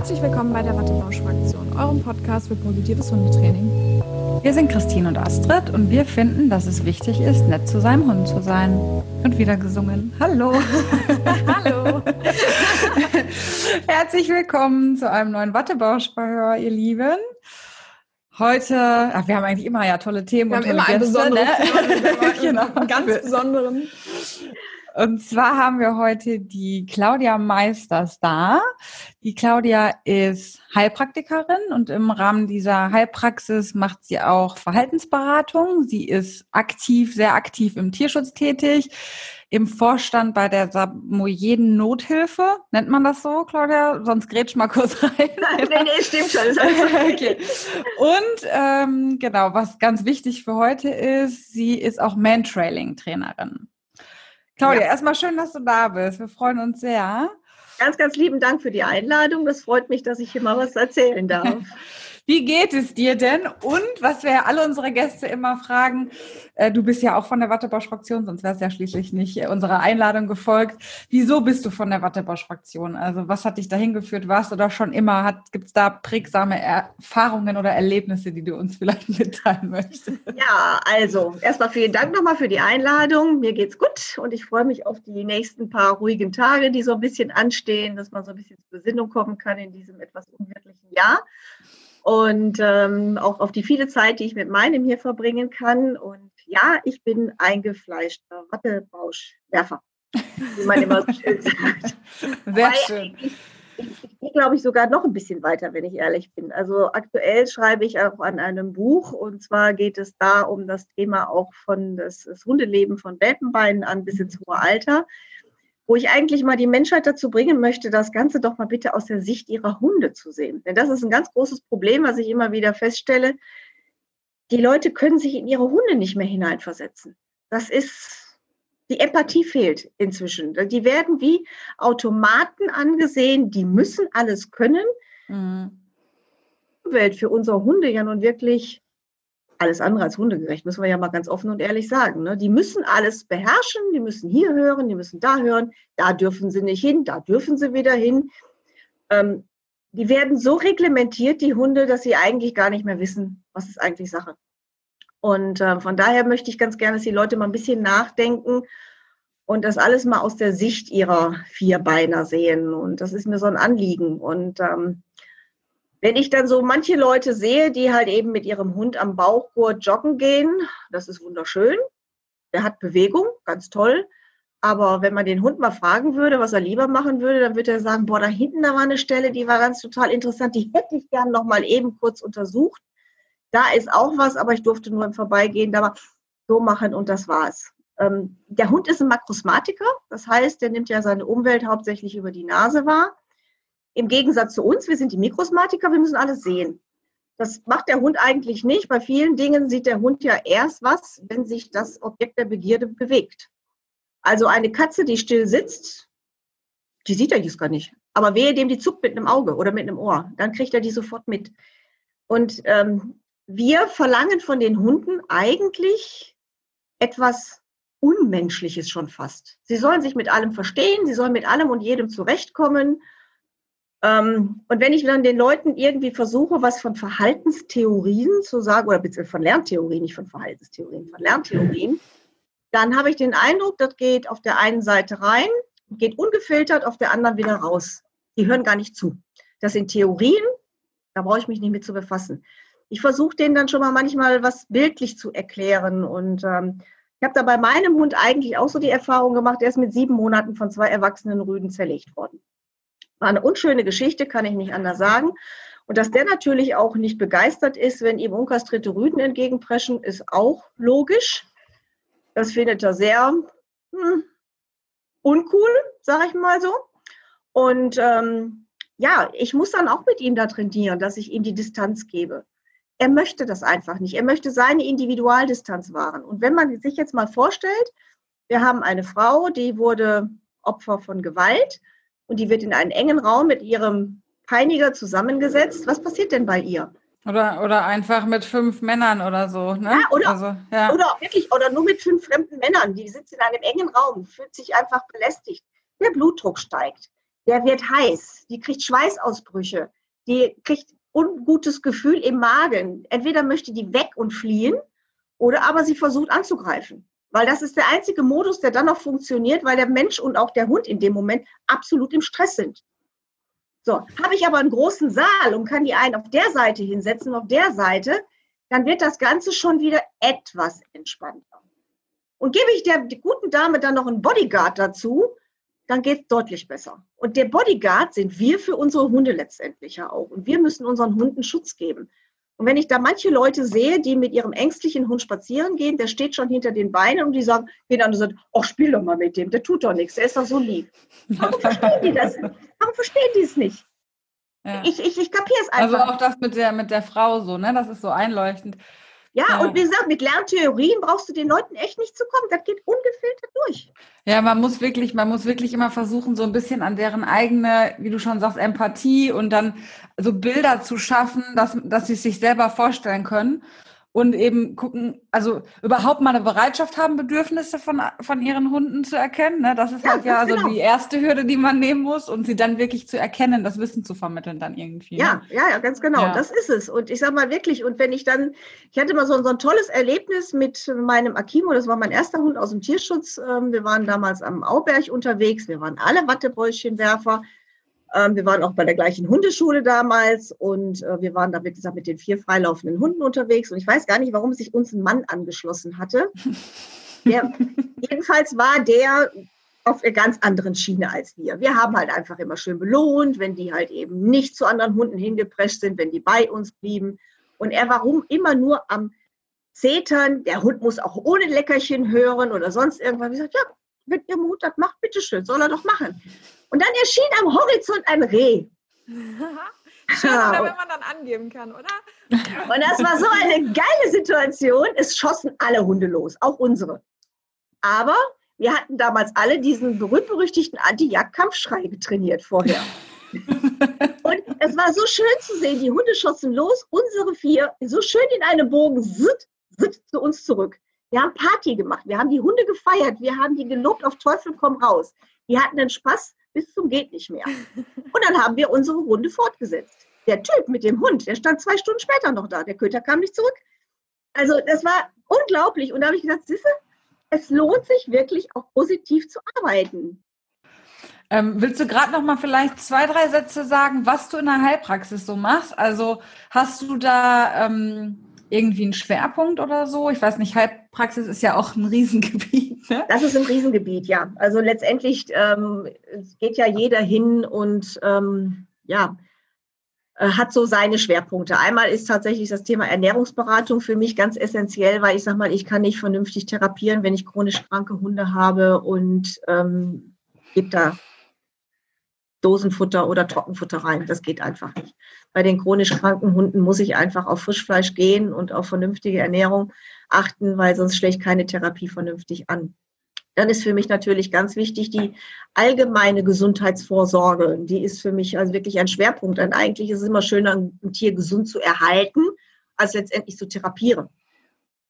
Herzlich willkommen bei der Wattebausch-Fraktion, eurem Podcast für positives Hundetraining. Wir sind Christine und Astrid und wir finden, dass es wichtig ist, nett zu seinem Hund zu sein. Und wieder gesungen. Hallo. Hallo. Herzlich willkommen zu einem neuen Wattebausch-Verhör, ihr Lieben. Heute, ach, wir haben eigentlich immer ja tolle Themen Wir und haben immer ein besonderes ne? Thema, genau. einen ganz besonderen. Und zwar haben wir heute die Claudia Meisters da. Die Claudia ist Heilpraktikerin und im Rahmen dieser Heilpraxis macht sie auch Verhaltensberatung. Sie ist aktiv, sehr aktiv im Tierschutz tätig, im Vorstand bei der Samoyeden Nothilfe. Nennt man das so, Claudia? Sonst grätsch mal kurz rein. nee, nee, stimmt schon. Okay. Und ähm, genau, was ganz wichtig für heute ist, sie ist auch Mantrailing-Trainerin. Claudia, Ja. erstmal schön, dass du da bist. Wir freuen uns sehr. Ganz, ganz lieben Dank für die Einladung. Das freut mich, dass ich hier mal was erzählen darf. Wie geht es dir denn? Und was wir alle unsere Gäste immer fragen, äh, du bist ja auch von der Wattebosch-Fraktion, sonst wärst du ja schließlich nicht äh, unserer Einladung gefolgt. Wieso bist du von der Wattebosch-Fraktion? Also was hat dich dahin geführt? Warst du da schon immer? Gibt es da prägsame Erfahrungen oder Erlebnisse, die du uns vielleicht mitteilen möchtest? Ja, also erstmal vielen Dank nochmal für die Einladung. Mir geht's gut und ich freue mich auf die nächsten paar ruhigen Tage, die so ein bisschen anstehen, dass man so ein bisschen zur Besinnung kommen kann in diesem etwas unwirtlichen Jahr. Und ähm, auch auf die viele Zeit, die ich mit meinem hier verbringen kann. Und ja, ich bin eingefleischter Wattebauschwerfer, wie man immer so schön sagt. Sehr schön. Ich, ich, ich gehe, glaube ich, sogar noch ein bisschen weiter, wenn ich ehrlich bin. Also aktuell schreibe ich auch an einem Buch und zwar geht es da um das Thema auch von das, das Hundeleben von Welpenbeinen an bis ins hohe Alter, wo ich eigentlich mal die Menschheit dazu bringen möchte, das Ganze doch mal bitte aus der Sicht ihrer Hunde zu sehen. Denn das ist ein ganz großes Problem, was ich immer wieder feststelle. Die Leute können sich in ihre Hunde nicht mehr hineinversetzen. Das ist, die Empathie fehlt inzwischen. Die werden wie Automaten angesehen, die müssen alles können. Mhm. Umwelt für unsere Hunde ja nun wirklich alles andere als hundegerecht, müssen wir ja mal ganz offen und ehrlich sagen. Ne? Die müssen alles beherrschen, die müssen hier hören, die müssen da hören, da dürfen sie nicht hin, da dürfen sie wieder hin. Ähm, die werden so reglementiert, die Hunde, dass sie eigentlich gar nicht mehr wissen, was ist eigentlich Sache. Und äh, von daher möchte ich ganz gerne, dass die Leute mal ein bisschen nachdenken und das alles mal aus der Sicht ihrer Vierbeiner sehen. Und das ist mir so ein Anliegen. Und ähm, wenn ich dann so manche Leute sehe, die halt eben mit ihrem Hund am Bauchgurt joggen gehen, das ist wunderschön. Der hat Bewegung, ganz toll. Aber wenn man den Hund mal fragen würde, was er lieber machen würde, dann würde er sagen, boah, da hinten da war eine Stelle, die war ganz total interessant, die hätte ich gern noch mal eben kurz untersucht. Da ist auch was, aber ich durfte nur im Vorbeigehen da mal so machen und das war's. Ähm, der Hund ist ein Makrosmatiker, das heißt, der nimmt ja seine Umwelt hauptsächlich über die Nase wahr. Im Gegensatz zu uns, wir sind die Mikrosmatiker, wir müssen alles sehen. Das macht der Hund eigentlich nicht. Bei vielen Dingen sieht der Hund ja erst was, wenn sich das Objekt der Begierde bewegt. Also eine Katze, die still sitzt, die sieht er just gar nicht. Aber wehe dem, die zuckt mit einem Auge oder mit einem Ohr, dann kriegt er die sofort mit. Und ähm, wir verlangen von den Hunden eigentlich etwas Unmenschliches schon fast. Sie sollen sich mit allem verstehen, sie sollen mit allem und jedem zurechtkommen. Ähm, und wenn ich dann den Leuten irgendwie versuche, was von Verhaltenstheorien zu sagen, oder beziehungsweise von Lerntheorien, nicht von Verhaltenstheorien, von Lerntheorien, dann habe ich den Eindruck, das geht auf der einen Seite rein, geht ungefiltert, auf der anderen wieder raus. Die hören gar nicht zu. Das sind Theorien, da brauche ich mich nicht mit zu befassen. Ich versuche denen dann schon mal manchmal was bildlich zu erklären. Und ähm, ich habe da bei meinem Hund eigentlich auch so die Erfahrung gemacht, er ist mit sieben Monaten von zwei erwachsenen Rüden zerlegt worden. War eine unschöne Geschichte, kann ich nicht anders sagen. Und dass der natürlich auch nicht begeistert ist, wenn ihm unkastrierte Rüden entgegenpreschen, ist auch logisch. Das findet er sehr hm, uncool, sage ich mal so. Und ähm, ja, ich muss dann auch mit ihm da trainieren, dass ich ihm die Distanz gebe. Er möchte das einfach nicht. Er möchte seine Individualdistanz wahren. Und wenn man sich jetzt mal vorstellt, wir haben eine Frau, die wurde Opfer von Gewalt und die wird in einen engen Raum mit ihrem Peiniger zusammengesetzt. Was passiert denn bei ihr? Oder, oder einfach mit fünf Männern oder so. Ne? Ja, oder- also, ja. Oder wirklich, oder nur mit fünf fremden Männern, die sitzen in einem engen Raum, fühlt sich einfach belästigt. Der Blutdruck steigt. der wird heiß, die kriegt Schweißausbrüche, die kriegt ungutes Gefühl im Magen. Entweder möchte die weg und fliehen oder aber sie versucht anzugreifen. Weil das ist der einzige Modus, der dann noch funktioniert, weil der Mensch und auch der Hund in dem Moment absolut im Stress sind. So, habe ich aber einen großen Saal und kann die einen auf der Seite hinsetzen, auf der Seite, dann wird das Ganze schon wieder etwas entspannter. Und gebe ich der guten Dame dann noch einen Bodyguard dazu, dann geht es deutlich besser. Und der Bodyguard sind wir für unsere Hunde letztendlich ja auch. Und wir müssen unseren Hunden Schutz geben. Und wenn ich da manche Leute sehe, die mit ihrem ängstlichen Hund spazieren gehen, der steht schon hinter den Beinen und die sagen, gehen an und sagen, ach, spiel doch mal mit dem, der tut doch nichts, der ist doch so lieb. Warum verstehen die das? Warum verstehen die es nicht? Ja. Ich, ich, ich kapiere es Also einfach. auch das mit der, mit der Frau so, ne? Das ist so einleuchtend. Ja, ja. und wie gesagt, mit Lerntheorien brauchst du den Leuten echt nicht zu kommen. Das geht ungefiltert durch. Ja, man muss wirklich, man muss wirklich immer versuchen, so ein bisschen an deren eigene, wie du schon sagst, Empathie und dann so Bilder zu schaffen, dass, dass sie es sich selber vorstellen können und eben gucken, also überhaupt mal eine Bereitschaft haben, Bedürfnisse von, von ihren Hunden zu erkennen. Ne? Das ist Ja, halt ja so genau. die erste Hürde, die man nehmen muss und sie dann wirklich zu erkennen, das Wissen zu vermitteln dann irgendwie. Ja, Ne? ja, ja, ganz genau. Ja. Das ist es. Und ich sage mal wirklich, und wenn ich dann, ich hatte mal so, so ein tolles Erlebnis mit meinem Akimo, das war mein erster Hund aus dem Tierschutz. Ähm, Wir waren damals am Auberg unterwegs, wir waren alle Wattebräuschenwerfer. Ähm, Wir waren auch bei der gleichen Hundeschule damals und äh, wir waren da, wie gesagt, mit den vier freilaufenden Hunden unterwegs. Und ich weiß gar nicht, warum sich uns ein Mann angeschlossen hatte. Der, jedenfalls war der auf einer ganz anderen Schiene als wir. Wir haben halt einfach immer schön belohnt, wenn die halt eben nicht zu anderen Hunden hingeprescht sind, wenn die bei uns blieben. Und er war rum immer nur am Zetern. Der Hund muss auch ohne Leckerchen hören oder sonst irgendwas. Ich gesagt, ja, wenn Ihr Hund das macht, bitteschön, soll er doch machen. Und dann erschien am Horizont ein Reh. Schön, Ja, oder und- wenn man dann angeben kann, oder? Und das war so eine geile Situation. Es schossen alle Hunde los, auch unsere. Aber wir hatten damals alle diesen berühmt-berüchtigten Anti-Jagd-Kampfschrei getrainiert vorher. Und es war so schön zu sehen, die Hunde schossen los, unsere vier, so schön in einem Bogen, zitt, zitt, zu uns zurück. Wir haben Party gemacht, wir haben die Hunde gefeiert, wir haben die gelobt auf Teufel komm raus. Die hatten den Spaß bis zum geht nicht mehr. Und dann haben wir unsere Runde fortgesetzt. Der Typ mit dem Hund, der stand zwei Stunden später noch da. Der Köter kam nicht zurück. Also das war unglaublich. Und da habe ich gesagt, siehste, es lohnt sich wirklich auch positiv zu arbeiten. Ähm, willst du gerade noch mal vielleicht zwei, drei Sätze sagen, was du in der Heilpraxis so machst? Also hast du da ähm, irgendwie einen Schwerpunkt oder so? Ich weiß nicht, Heilpraxis ist ja auch ein Riesengebiet. Ne? Das ist ein Riesengebiet, ja. Also letztendlich ähm, geht ja jeder hin und ähm, ja, äh, hat so seine Schwerpunkte. Einmal ist tatsächlich das Thema Ernährungsberatung für mich ganz essentiell, weil ich sage mal, ich kann nicht vernünftig therapieren, wenn ich chronisch kranke Hunde habe und ähm, gebe da Dosenfutter oder Trockenfutter rein. Das geht einfach nicht. Bei den chronisch kranken Hunden muss ich einfach auf Frischfleisch gehen und auf vernünftige Ernährung achten, weil sonst schlägt keine Therapie vernünftig an. Dann ist für mich natürlich ganz wichtig die allgemeine Gesundheitsvorsorge. Die ist für mich also wirklich ein Schwerpunkt. Denn eigentlich ist es immer schöner, ein Tier gesund zu erhalten, als letztendlich zu therapieren.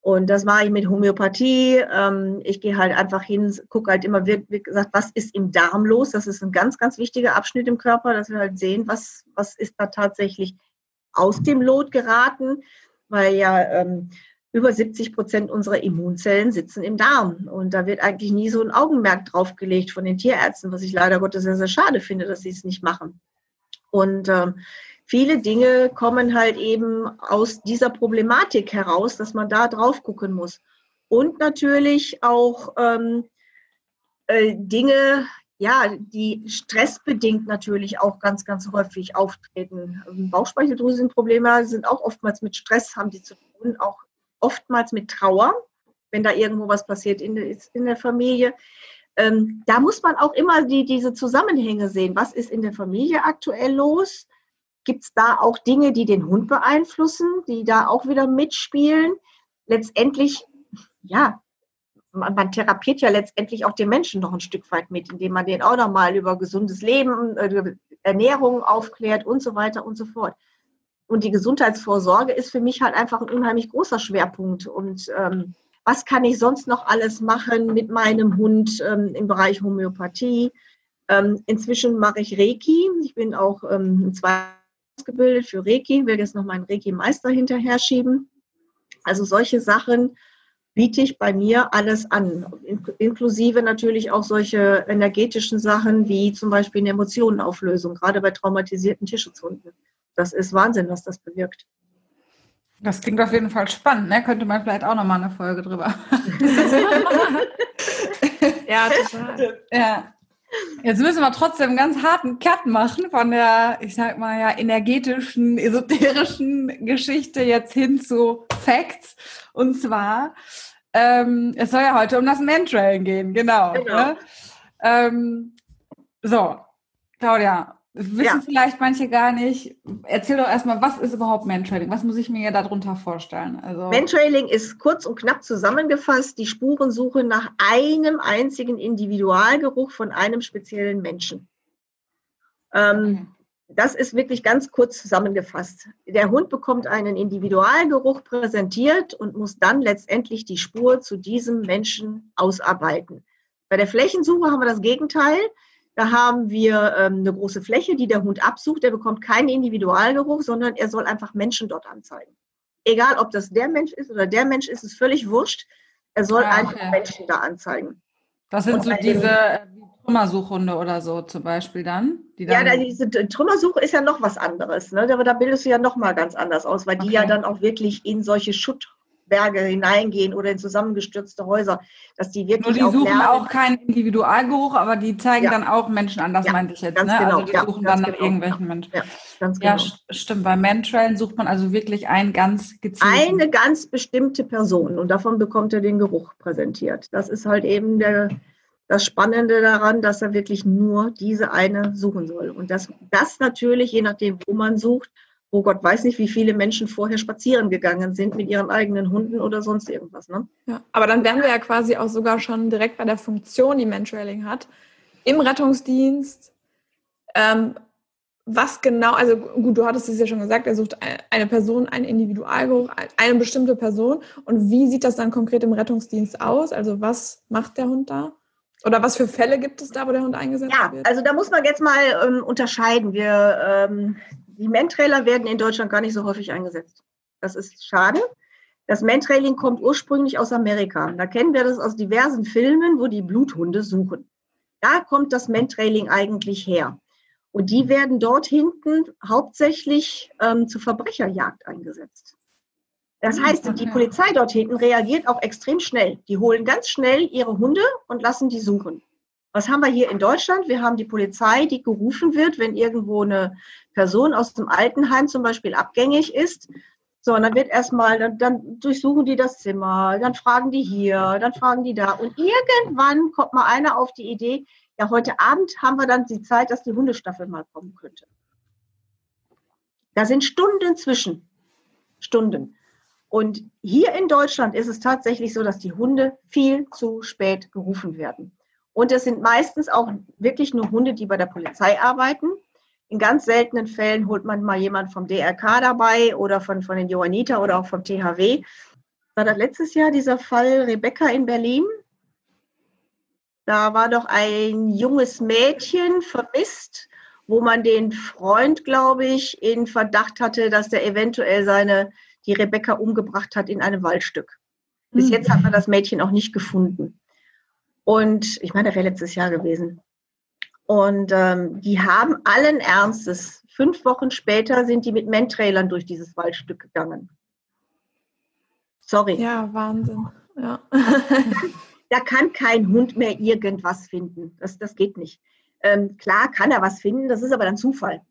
Und das mache ich mit Homöopathie. Ähm, Ich gehe halt einfach hin, gucke halt immer, wie gesagt, was ist im Darm los. Das ist ein ganz, ganz wichtiger Abschnitt im Körper, dass wir halt sehen, was, was ist da tatsächlich aus dem Lot geraten, weil ja ähm, über 70 Prozent unserer Immunzellen sitzen im Darm. Und da wird eigentlich nie so ein Augenmerk drauf gelegt von den Tierärzten, was ich leider Gottes sehr, sehr schade finde, dass sie es nicht machen. Und ähm, viele Dinge kommen halt eben aus dieser Problematik heraus, dass man da drauf gucken muss. Und natürlich auch ähm, äh, Dinge, ja, die stressbedingt natürlich auch ganz, ganz häufig auftreten. Bauchspeicheldrüsenprobleme sind auch oftmals mit Stress, haben die zu tun, auch oftmals mit Trauer, wenn da irgendwo was passiert in der, in der Familie. Ähm, da muss man auch immer die, diese Zusammenhänge sehen. Was ist in der Familie aktuell los? Gibt es da auch Dinge, die den Hund beeinflussen, die da auch wieder mitspielen? Letztendlich, ja, man, man therapiert ja letztendlich auch den Menschen noch ein Stück weit mit, indem man den auch nochmal über gesundes Leben, äh, über Ernährung aufklärt und so weiter und so fort. Und die Gesundheitsvorsorge ist für mich halt einfach ein unheimlich großer Schwerpunkt. Und ähm, was kann ich sonst noch alles machen mit meinem Hund ähm, im Bereich Homöopathie? Ähm, inzwischen mache ich Reiki. Ich bin auch ähm, zwei ausgebildet für Reiki, will jetzt noch meinen Reiki-Meister hinterher schieben. Also solche Sachen biete ich bei mir alles an, inklusive natürlich auch solche energetischen Sachen wie zum Beispiel eine Emotionenauflösung, gerade bei traumatisierten Tierschutzhunden. Das ist Wahnsinn, was das bewirkt. Das klingt auf jeden Fall spannend, ne? Könnte man vielleicht auch nochmal eine Folge drüber. ja, total. Ja. Jetzt müssen wir trotzdem einen ganz harten Cut machen von der, ich sag mal ja, energetischen, esoterischen Geschichte jetzt hin zu Facts. Und zwar, ähm, es soll ja heute um das Mentrailing gehen, genau. genau. Ne? Ähm, so, Claudia, wissen ja. vielleicht manche gar nicht. Erzähl doch erstmal, was ist überhaupt Mantrailing? Was muss ich mir darunter vorstellen? Also Mantrailing ist kurz und knapp zusammengefasst die Spurensuche nach einem einzigen Individualgeruch von einem speziellen Menschen. Ähm, okay. Das ist wirklich ganz kurz zusammengefasst. Der Hund bekommt einen Individualgeruch präsentiert und muss dann letztendlich die Spur zu diesem Menschen ausarbeiten. Bei der Flächensuche haben wir das Gegenteil. Da haben wir ähm, eine große Fläche, die der Hund absucht. Der bekommt keinen Individualgeruch, sondern er soll einfach Menschen dort anzeigen. Egal, ob das der Mensch ist oder der Mensch ist, ist völlig wurscht. Er soll ah, okay. einfach Menschen da anzeigen. Das sind Und so diese äh, Trümmersuchhunde oder so zum Beispiel dann? dann ja, diese Trümmersuche ist ja noch was anderes. Ne? Da, da bildest du ja noch mal ganz anders aus, weil die okay. ja dann auch wirklich in solche Schutt Berge hineingehen oder in zusammengestürzte Häuser, dass die wirklich Nur die suchen lernen. auch keinen Individualgeruch, aber die zeigen ja. dann auch Menschen an, das ja, meinte ich jetzt. Ne? Genau. Also die ja, suchen dann genau. nach irgendwelchen Menschen. Ja, ganz genau. stimmt. Bei Mantrailen sucht man also wirklich einen ganz gezielten. Eine ganz bestimmte Person und davon bekommt er den Geruch präsentiert. Das ist halt eben der, das Spannende daran, dass er wirklich nur diese eine suchen soll. Und das, das natürlich, je nachdem, wo man sucht, oh Gott weiß nicht, wie viele Menschen vorher spazieren gegangen sind mit ihren eigenen Hunden oder sonst irgendwas. Ne? Ja, aber dann wären wir ja quasi auch sogar schon direkt bei der Funktion, die Mentrailing hat. Im Rettungsdienst, ähm, was genau, also gut, du hattest es ja schon gesagt, er sucht eine Person, einen Individualgeruch, eine bestimmte Person. Und wie sieht das dann konkret im Rettungsdienst aus? Also was macht der Hund da? Oder was für Fälle gibt es da, wo der Hund eingesetzt ja, wird? Ja, also da muss man jetzt mal ähm, unterscheiden. Wir ähm, die Mentrailer werden in Deutschland gar nicht so häufig eingesetzt. Das ist schade. Das Mentrailing kommt ursprünglich aus Amerika. Da kennen wir das aus diversen Filmen, wo die Bluthunde suchen. Da kommt das Mentrailing eigentlich her. Und die werden dort hinten hauptsächlich ähm, zur Verbrecherjagd eingesetzt. Das hm, heißt, die Polizei dort hinten reagiert auch extrem schnell. Die holen ganz schnell ihre Hunde und lassen die suchen. Was haben wir hier in Deutschland? Wir haben die Polizei, die gerufen wird, wenn irgendwo eine Person aus dem Altenheim zum Beispiel abgängig ist. So, und dann wird erstmal, dann, dann durchsuchen die das Zimmer, dann fragen die hier, dann fragen die da. Und irgendwann kommt mal einer auf die Idee, ja, heute Abend haben wir dann die Zeit, dass die Hundestaffel mal kommen könnte. Da sind Stunden zwischen. Stunden. Und hier in Deutschland ist es tatsächlich so, dass die Hunde viel zu spät gerufen werden. Und es sind meistens auch wirklich nur Hunde, die bei der Polizei arbeiten. In ganz seltenen Fällen holt man mal jemand vom DRK dabei oder von, von den Johanniter oder auch vom THW. War das letztes Jahr dieser Fall Rebecca in Berlin? Da war doch ein junges Mädchen vermisst, wo man den Freund, glaube ich, in Verdacht hatte, dass der eventuell seine, die Rebecca umgebracht hat in einem Waldstück. Bis hm. jetzt hat man das Mädchen auch nicht gefunden. Und ich meine, das wäre letztes Jahr gewesen. Und ähm, die haben allen Ernstes, fünf Wochen später sind die mit Mentrailern durch dieses Waldstück gegangen. Sorry. Ja, Wahnsinn. Ja. da kann kein Hund mehr irgendwas finden. Das, das geht nicht. Ähm, klar kann er was finden, das ist aber dann Zufall.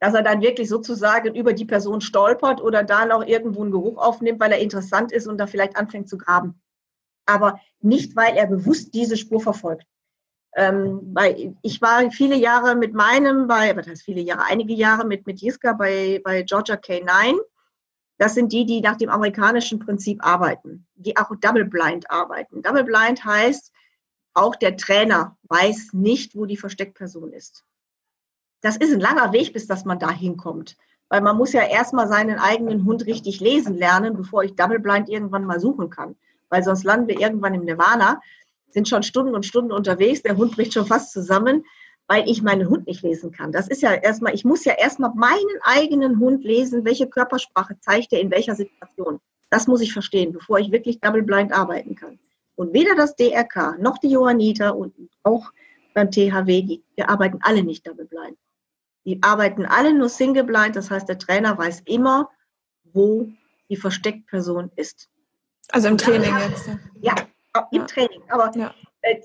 Dass er dann wirklich sozusagen über die Person stolpert oder da noch irgendwo einen Geruch aufnimmt, weil er interessant ist und da vielleicht anfängt zu graben aber nicht, weil er bewusst diese Spur verfolgt. Ähm, weil ich war viele Jahre mit meinem, bei, was heißt viele Jahre, einige Jahre mit, mit Jiska bei, bei Georgia K9. Das sind die, die nach dem amerikanischen Prinzip arbeiten, die auch Double Blind arbeiten. Double Blind heißt, auch der Trainer weiß nicht, wo die Versteckperson ist. Das ist ein langer Weg, bis dass man da hinkommt. Weil man muss ja erstmal seinen eigenen Hund richtig lesen lernen, bevor ich Double Blind irgendwann mal suchen kann weil sonst landen wir irgendwann im Nirvana, sind schon Stunden und Stunden unterwegs, der Hund bricht schon fast zusammen. weil ich meinen Hund nicht lesen kann. Das ist ja erstmal, ich muss ja erstmal meinen eigenen Hund lesen, welche Körpersprache zeigt er in welcher Situation. Das muss ich verstehen, bevor ich wirklich double blind arbeiten kann. Und weder das DRK noch die Johanniter und auch beim THW, die, wir arbeiten alle nicht double blind. Die arbeiten alle nur single blind, das heißt, der Trainer weiß immer, wo die Versteckperson ist. Also im Training jetzt. Ja, im ja. Training. Aber ja. äh,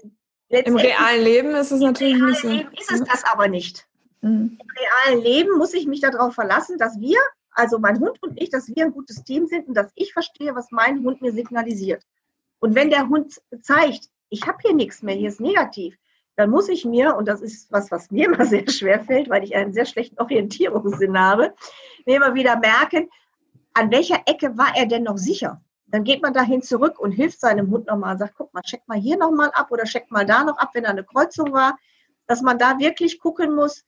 im realen Leben ist es natürlich nicht so. Im Leben ist es das aber nicht. Mhm. Im realen Leben muss ich mich darauf verlassen, dass wir, also mein Hund und ich, dass wir ein gutes Team sind und dass ich verstehe, was mein Hund mir signalisiert. Und wenn der Hund zeigt, ich habe hier nichts mehr, hier ist negativ, dann muss ich mir, und das ist was, was mir immer sehr schwer fällt, weil ich einen sehr schlechten Orientierungssinn habe, mir immer wieder merken, an welcher Ecke war er denn noch sicher? Dann geht man dahin zurück und hilft seinem Hund nochmal und sagt, guck mal, check mal hier nochmal ab oder check mal da noch ab, wenn da eine Kreuzung war, dass man da wirklich gucken muss,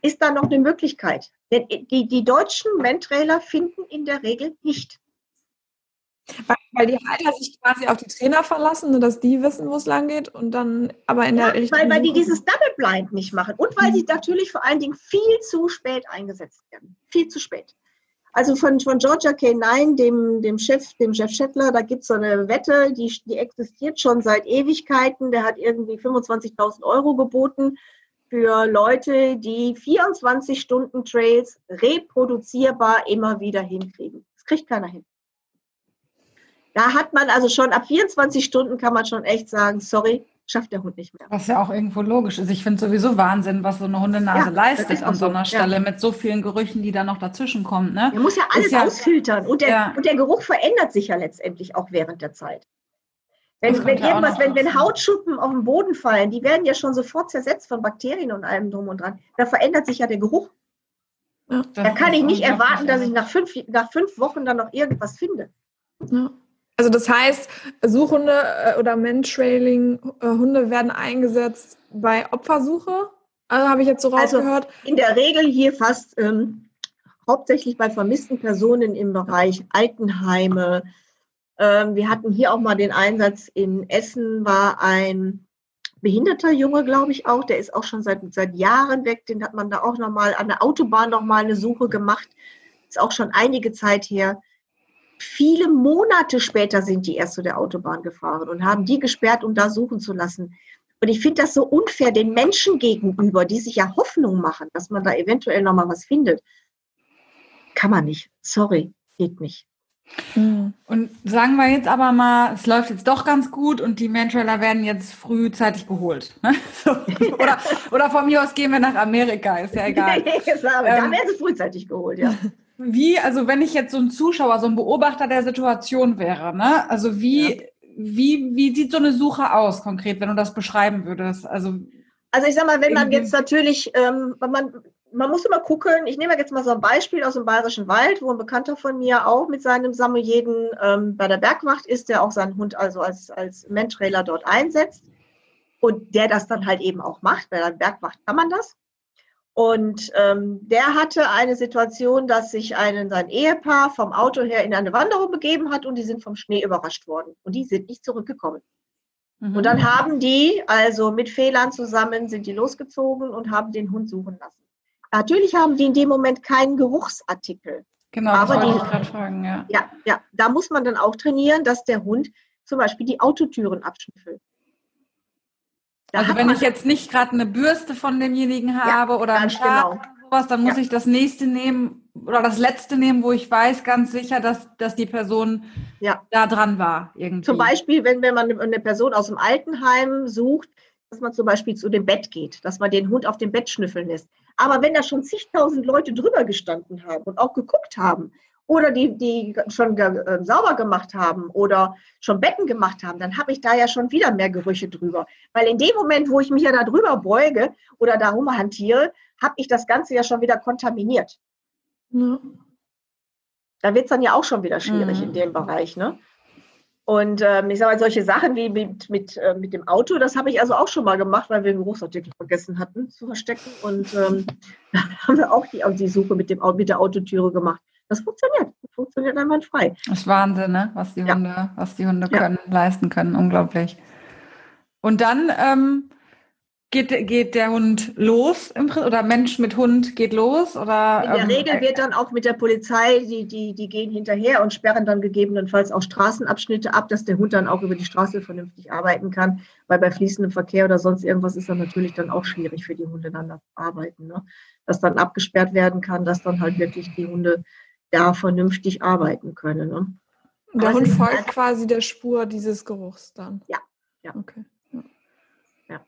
ist da noch eine Möglichkeit? Denn die, die deutschen Mentrailer finden in der Regel nicht. Weil, weil, die Halter sich quasi auf die Trainer verlassen, und dass die wissen, wo es lang geht und dann aber in ja, der weil, weil die dieses Double Blind nicht machen und weil sie natürlich vor allen Dingen viel zu spät eingesetzt werden. Viel zu spät. Also von, von Georgia K9, dem, dem Chef, dem Chef Schettler, da gibt es so eine Wette, die, die existiert schon seit Ewigkeiten. Der hat irgendwie 25.000 Euro geboten für Leute, die 24 Stunden Trails reproduzierbar immer wieder hinkriegen. Das kriegt keiner hin. Da hat man also schon ab 24 Stunden kann man schon echt sagen, sorry, schafft der Hund nicht mehr. Was ja auch irgendwo logisch ist. Ich finde sowieso Wahnsinn, was so eine Hundenase ja, leistet an so einer so. Stelle ja. mit so vielen Gerüchen, die da noch dazwischen kommen. Ne? Der muss ja alles ja, ausfiltern und der, ja. und der Geruch verändert sich ja letztendlich auch während der Zeit. Wenn, wenn irgendwas, wenn, wenn Hautschuppen auf den Boden fallen, die werden ja schon sofort zersetzt von Bakterien und allem drum und dran. Da verändert sich ja der Geruch. da kann ich nicht erwarten, dass ich nach fünf, nach fünf Wochen dann noch irgendwas finde. Ja. Also das heißt, Suchhunde äh, oder Mantrailing-Hunde äh, werden eingesetzt bei Opfersuche, also habe ich jetzt so also rausgehört. Also in der Regel hier fast ähm, hauptsächlich bei vermissten Personen im Bereich Altenheime. Ähm, wir hatten hier auch mal den Einsatz in Essen, war ein behinderter Junge, glaube ich auch, der ist auch schon seit, seit Jahren weg, den hat man da auch nochmal an der Autobahn nochmal eine Suche gemacht. Ist auch schon einige Zeit her. Viele Monate später sind die erst zu der Autobahn gefahren und haben die gesperrt, um da suchen zu lassen. Und ich finde das so unfair den Menschen gegenüber, die sich ja Hoffnung machen, dass man da eventuell noch mal was findet. Kann man nicht. Sorry, geht nicht. Hm. Und sagen wir jetzt aber mal, es läuft jetzt doch ganz gut und die Mantrailer werden jetzt frühzeitig geholt. Ne? So. Oder, oder von mir aus gehen wir nach Amerika, ist ja egal. ähm, da werden sie frühzeitig geholt, ja. Wie, also wenn ich jetzt so ein Zuschauer, so ein Beobachter der Situation wäre, ne? Also wie, ja. wie, wie sieht so eine Suche aus konkret, wenn du das beschreiben würdest? Also, also ich sag mal, wenn man jetzt natürlich, ähm, man, man muss immer gucken, ich nehme jetzt mal so ein Beispiel aus dem Bayerischen Wald, wo ein Bekannter von mir auch mit seinem Samoyeden ähm, bei der Bergwacht ist, der auch seinen Hund also als, als Mentrailer dort einsetzt und der das dann halt eben auch macht. Bei der Bergwacht kann man das. Und ähm, der hatte eine Situation, dass sich einen, sein Ehepaar vom Auto her in eine Wanderung begeben hat und die sind vom Schnee überrascht worden. Und die sind nicht zurückgekommen. Mhm. Und dann haben die, also mit Fehlern zusammen, sind die losgezogen und haben den Hund suchen lassen. Natürlich haben die in dem Moment keinen Geruchsartikel. Genau, aber die, ich fragen, ja. ja. Ja, da muss man dann auch trainieren, dass der Hund zum Beispiel die Autotüren abschnüffelt. Da also wenn ich jetzt nicht gerade eine Bürste von demjenigen habe ja, oder einen Stab genau. oder sowas, dann muss ja. ich das nächste nehmen oder das letzte nehmen, wo ich weiß ganz sicher, dass, dass die Person ja. da dran war. Irgendwie. Zum Beispiel, wenn, wenn man eine Person aus dem Altenheim sucht, dass man zum Beispiel zu dem Bett geht, dass man den Hund auf dem Bett schnüffeln lässt. Aber wenn da schon zigtausend Leute drüber gestanden haben und auch geguckt haben oder die, die schon äh, sauber gemacht haben oder schon Betten gemacht haben, dann habe ich da ja schon wieder mehr Gerüche drüber. Weil in dem Moment, wo ich mich ja da drüber beuge oder da rumhantiere, habe ich das Ganze ja schon wieder kontaminiert. Ja. Da wird es dann ja auch schon wieder schwierig mhm. in dem Bereich. Ne? Und ähm, ich sage mal, solche Sachen wie mit, mit, äh, mit dem Auto, das habe ich also auch schon mal gemacht, weil wir einen Geruchsartikel vergessen hatten zu verstecken. Und ähm, da haben wir auch die, die Suche mit, dem, mit der Autotüre gemacht. Das funktioniert. Das funktioniert einwandfrei. Das ist Wahnsinn, ne? was die Hunde, ja. was die Hunde können, ja. leisten können. Unglaublich. Und dann, ähm, Geht, geht der Hund los im, oder Mensch mit Hund geht los? Oder, In der ähm, Regel wird dann auch mit der Polizei, die, die, die gehen hinterher und sperren dann gegebenenfalls auch Straßenabschnitte ab, dass der Hund dann auch über die Straße vernünftig arbeiten kann. Weil bei fließendem Verkehr oder sonst irgendwas ist dann natürlich dann auch schwierig für die Hunde dann zu arbeiten. Ne? Dass dann abgesperrt werden kann, dass dann halt wirklich die Hunde da vernünftig arbeiten können. Ne? Und der Aber Hund folgt quasi der Spur dieses Geruchs dann. Ja, ja. Okay. Ja. Ja.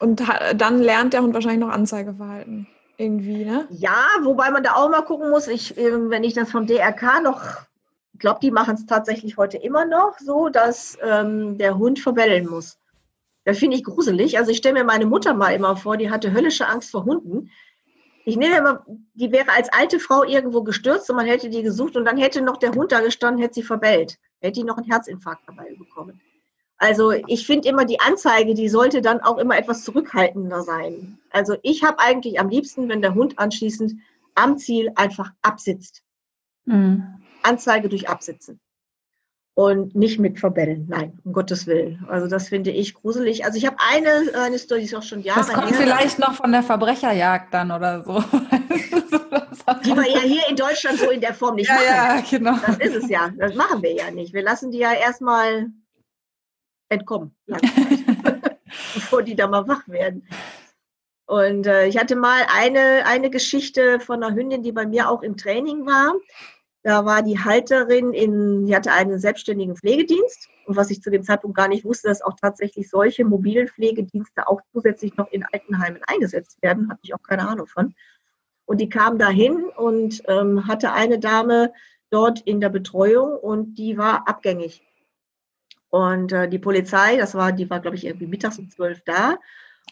Und dann lernt der Hund wahrscheinlich noch Anzeigeverhalten. Irgendwie, ne? Ja, wobei man da auch mal gucken muss, ich, ähm, wenn ich das vom DRK noch, ich glaube, die machen es tatsächlich heute immer noch so, dass ähm, der Hund verbellen muss. Das finde ich gruselig. Also ich stelle mir meine Mutter mal immer vor, die hatte höllische Angst vor Hunden. Ich nehme immer, die wäre als alte Frau irgendwo gestürzt und man hätte die gesucht und dann hätte noch der Hund da gestanden, hätte sie verbellt. Hätte die noch einen Herzinfarkt dabei bekommen. Also ich finde immer die Anzeige, die sollte dann auch immer etwas zurückhaltender sein. Also ich habe eigentlich am liebsten, wenn der Hund anschließend am Ziel einfach absitzt. Mhm. Anzeige durch Absitzen. Und nicht mit Verbellen. Nein, um Gottes Willen. Also das finde ich gruselig. Also ich habe eine, eine Story, die ist auch schon Jahre Das kommt her. vielleicht noch von der Verbrecherjagd dann oder so. Die wir ja hier in Deutschland so in der Form nicht ja, machen. ja, genau. Das ist es ja. Das machen wir ja nicht. Wir lassen die ja erstmal entkommen, bevor die da mal wach werden. Und äh, ich hatte mal eine, eine Geschichte von einer Hündin, die bei mir auch im Training war. Da war die Halterin in, die hatte einen selbstständigen Pflegedienst. Und was ich zu dem Zeitpunkt gar nicht wusste, dass auch tatsächlich solche mobilen Pflegedienste auch zusätzlich noch in Altenheimen eingesetzt werden, hatte ich auch keine Ahnung von. Und die kam dahin und ähm, hatte eine Dame dort in der Betreuung und die war abgängig. Und äh, die Polizei, das war, die war, glaube ich, irgendwie mittags um zwölf da.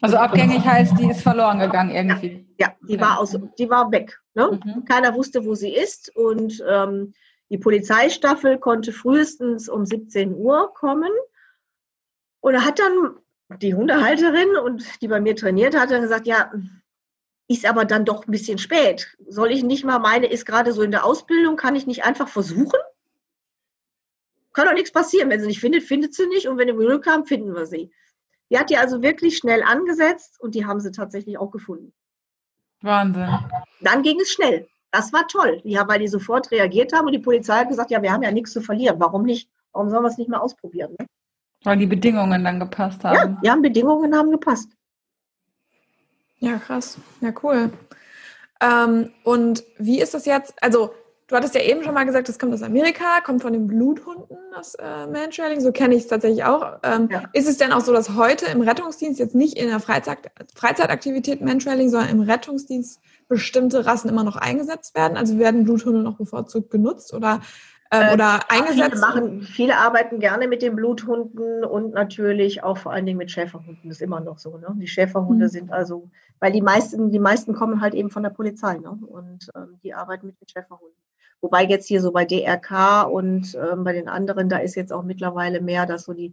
Also abgängig heißt, die ist verloren gegangen irgendwie. Ja, die war aus, die war weg. Ne? Mhm. Keiner wusste, wo sie ist. Und ähm, die Polizeistaffel konnte frühestens um 17 Uhr kommen. Und da hat dann die Hundehalterin und die bei mir trainiert hatte gesagt, ja, ist aber dann doch ein bisschen spät. Soll ich nicht mal meine, ist gerade so in der Ausbildung, kann ich nicht einfach versuchen? Kann doch nichts passieren. Wenn sie nicht findet, findet sie nicht. Und wenn wir Glück haben, finden wir sie. Die hat die also wirklich schnell angesetzt und die haben sie tatsächlich auch gefunden. Wahnsinn. Dann ging es schnell. Das war toll, ja, weil die sofort reagiert haben und die Polizei hat gesagt, ja, wir haben ja nichts zu verlieren. Warum nicht? Warum sollen wir es nicht mal ausprobieren? Ne? Weil die Bedingungen dann gepasst Ja, haben. die haben Bedingungen haben gepasst. Ja, krass. Ja, cool. Ähm, und wie ist das jetzt? Also, du hattest ja eben schon mal gesagt, das kommt aus Amerika, kommt von den Bluthunden, das äh, Mantrailing. So kenne ich es tatsächlich auch. Ähm, Ja. Ist es denn auch so, dass heute im Rettungsdienst jetzt nicht in der Freizeit, Freizeitaktivität Mantrailing, sondern im Rettungsdienst bestimmte Rassen immer noch eingesetzt werden? Also werden Bluthunde noch bevorzugt genutzt oder, ähm, Äh, oder Viele, eingesetzt? machen, viele arbeiten gerne mit den Bluthunden und natürlich auch vor allen Dingen mit Schäferhunden. Das ist immer noch so. Ne? Die Schäferhunde Mhm. sind also, weil die meisten, die meisten kommen halt eben von der Polizei ne? und ähm, die arbeiten mit den Schäferhunden. Wobei jetzt hier so bei DRK und ähm, bei den anderen, da ist jetzt auch mittlerweile mehr, dass so die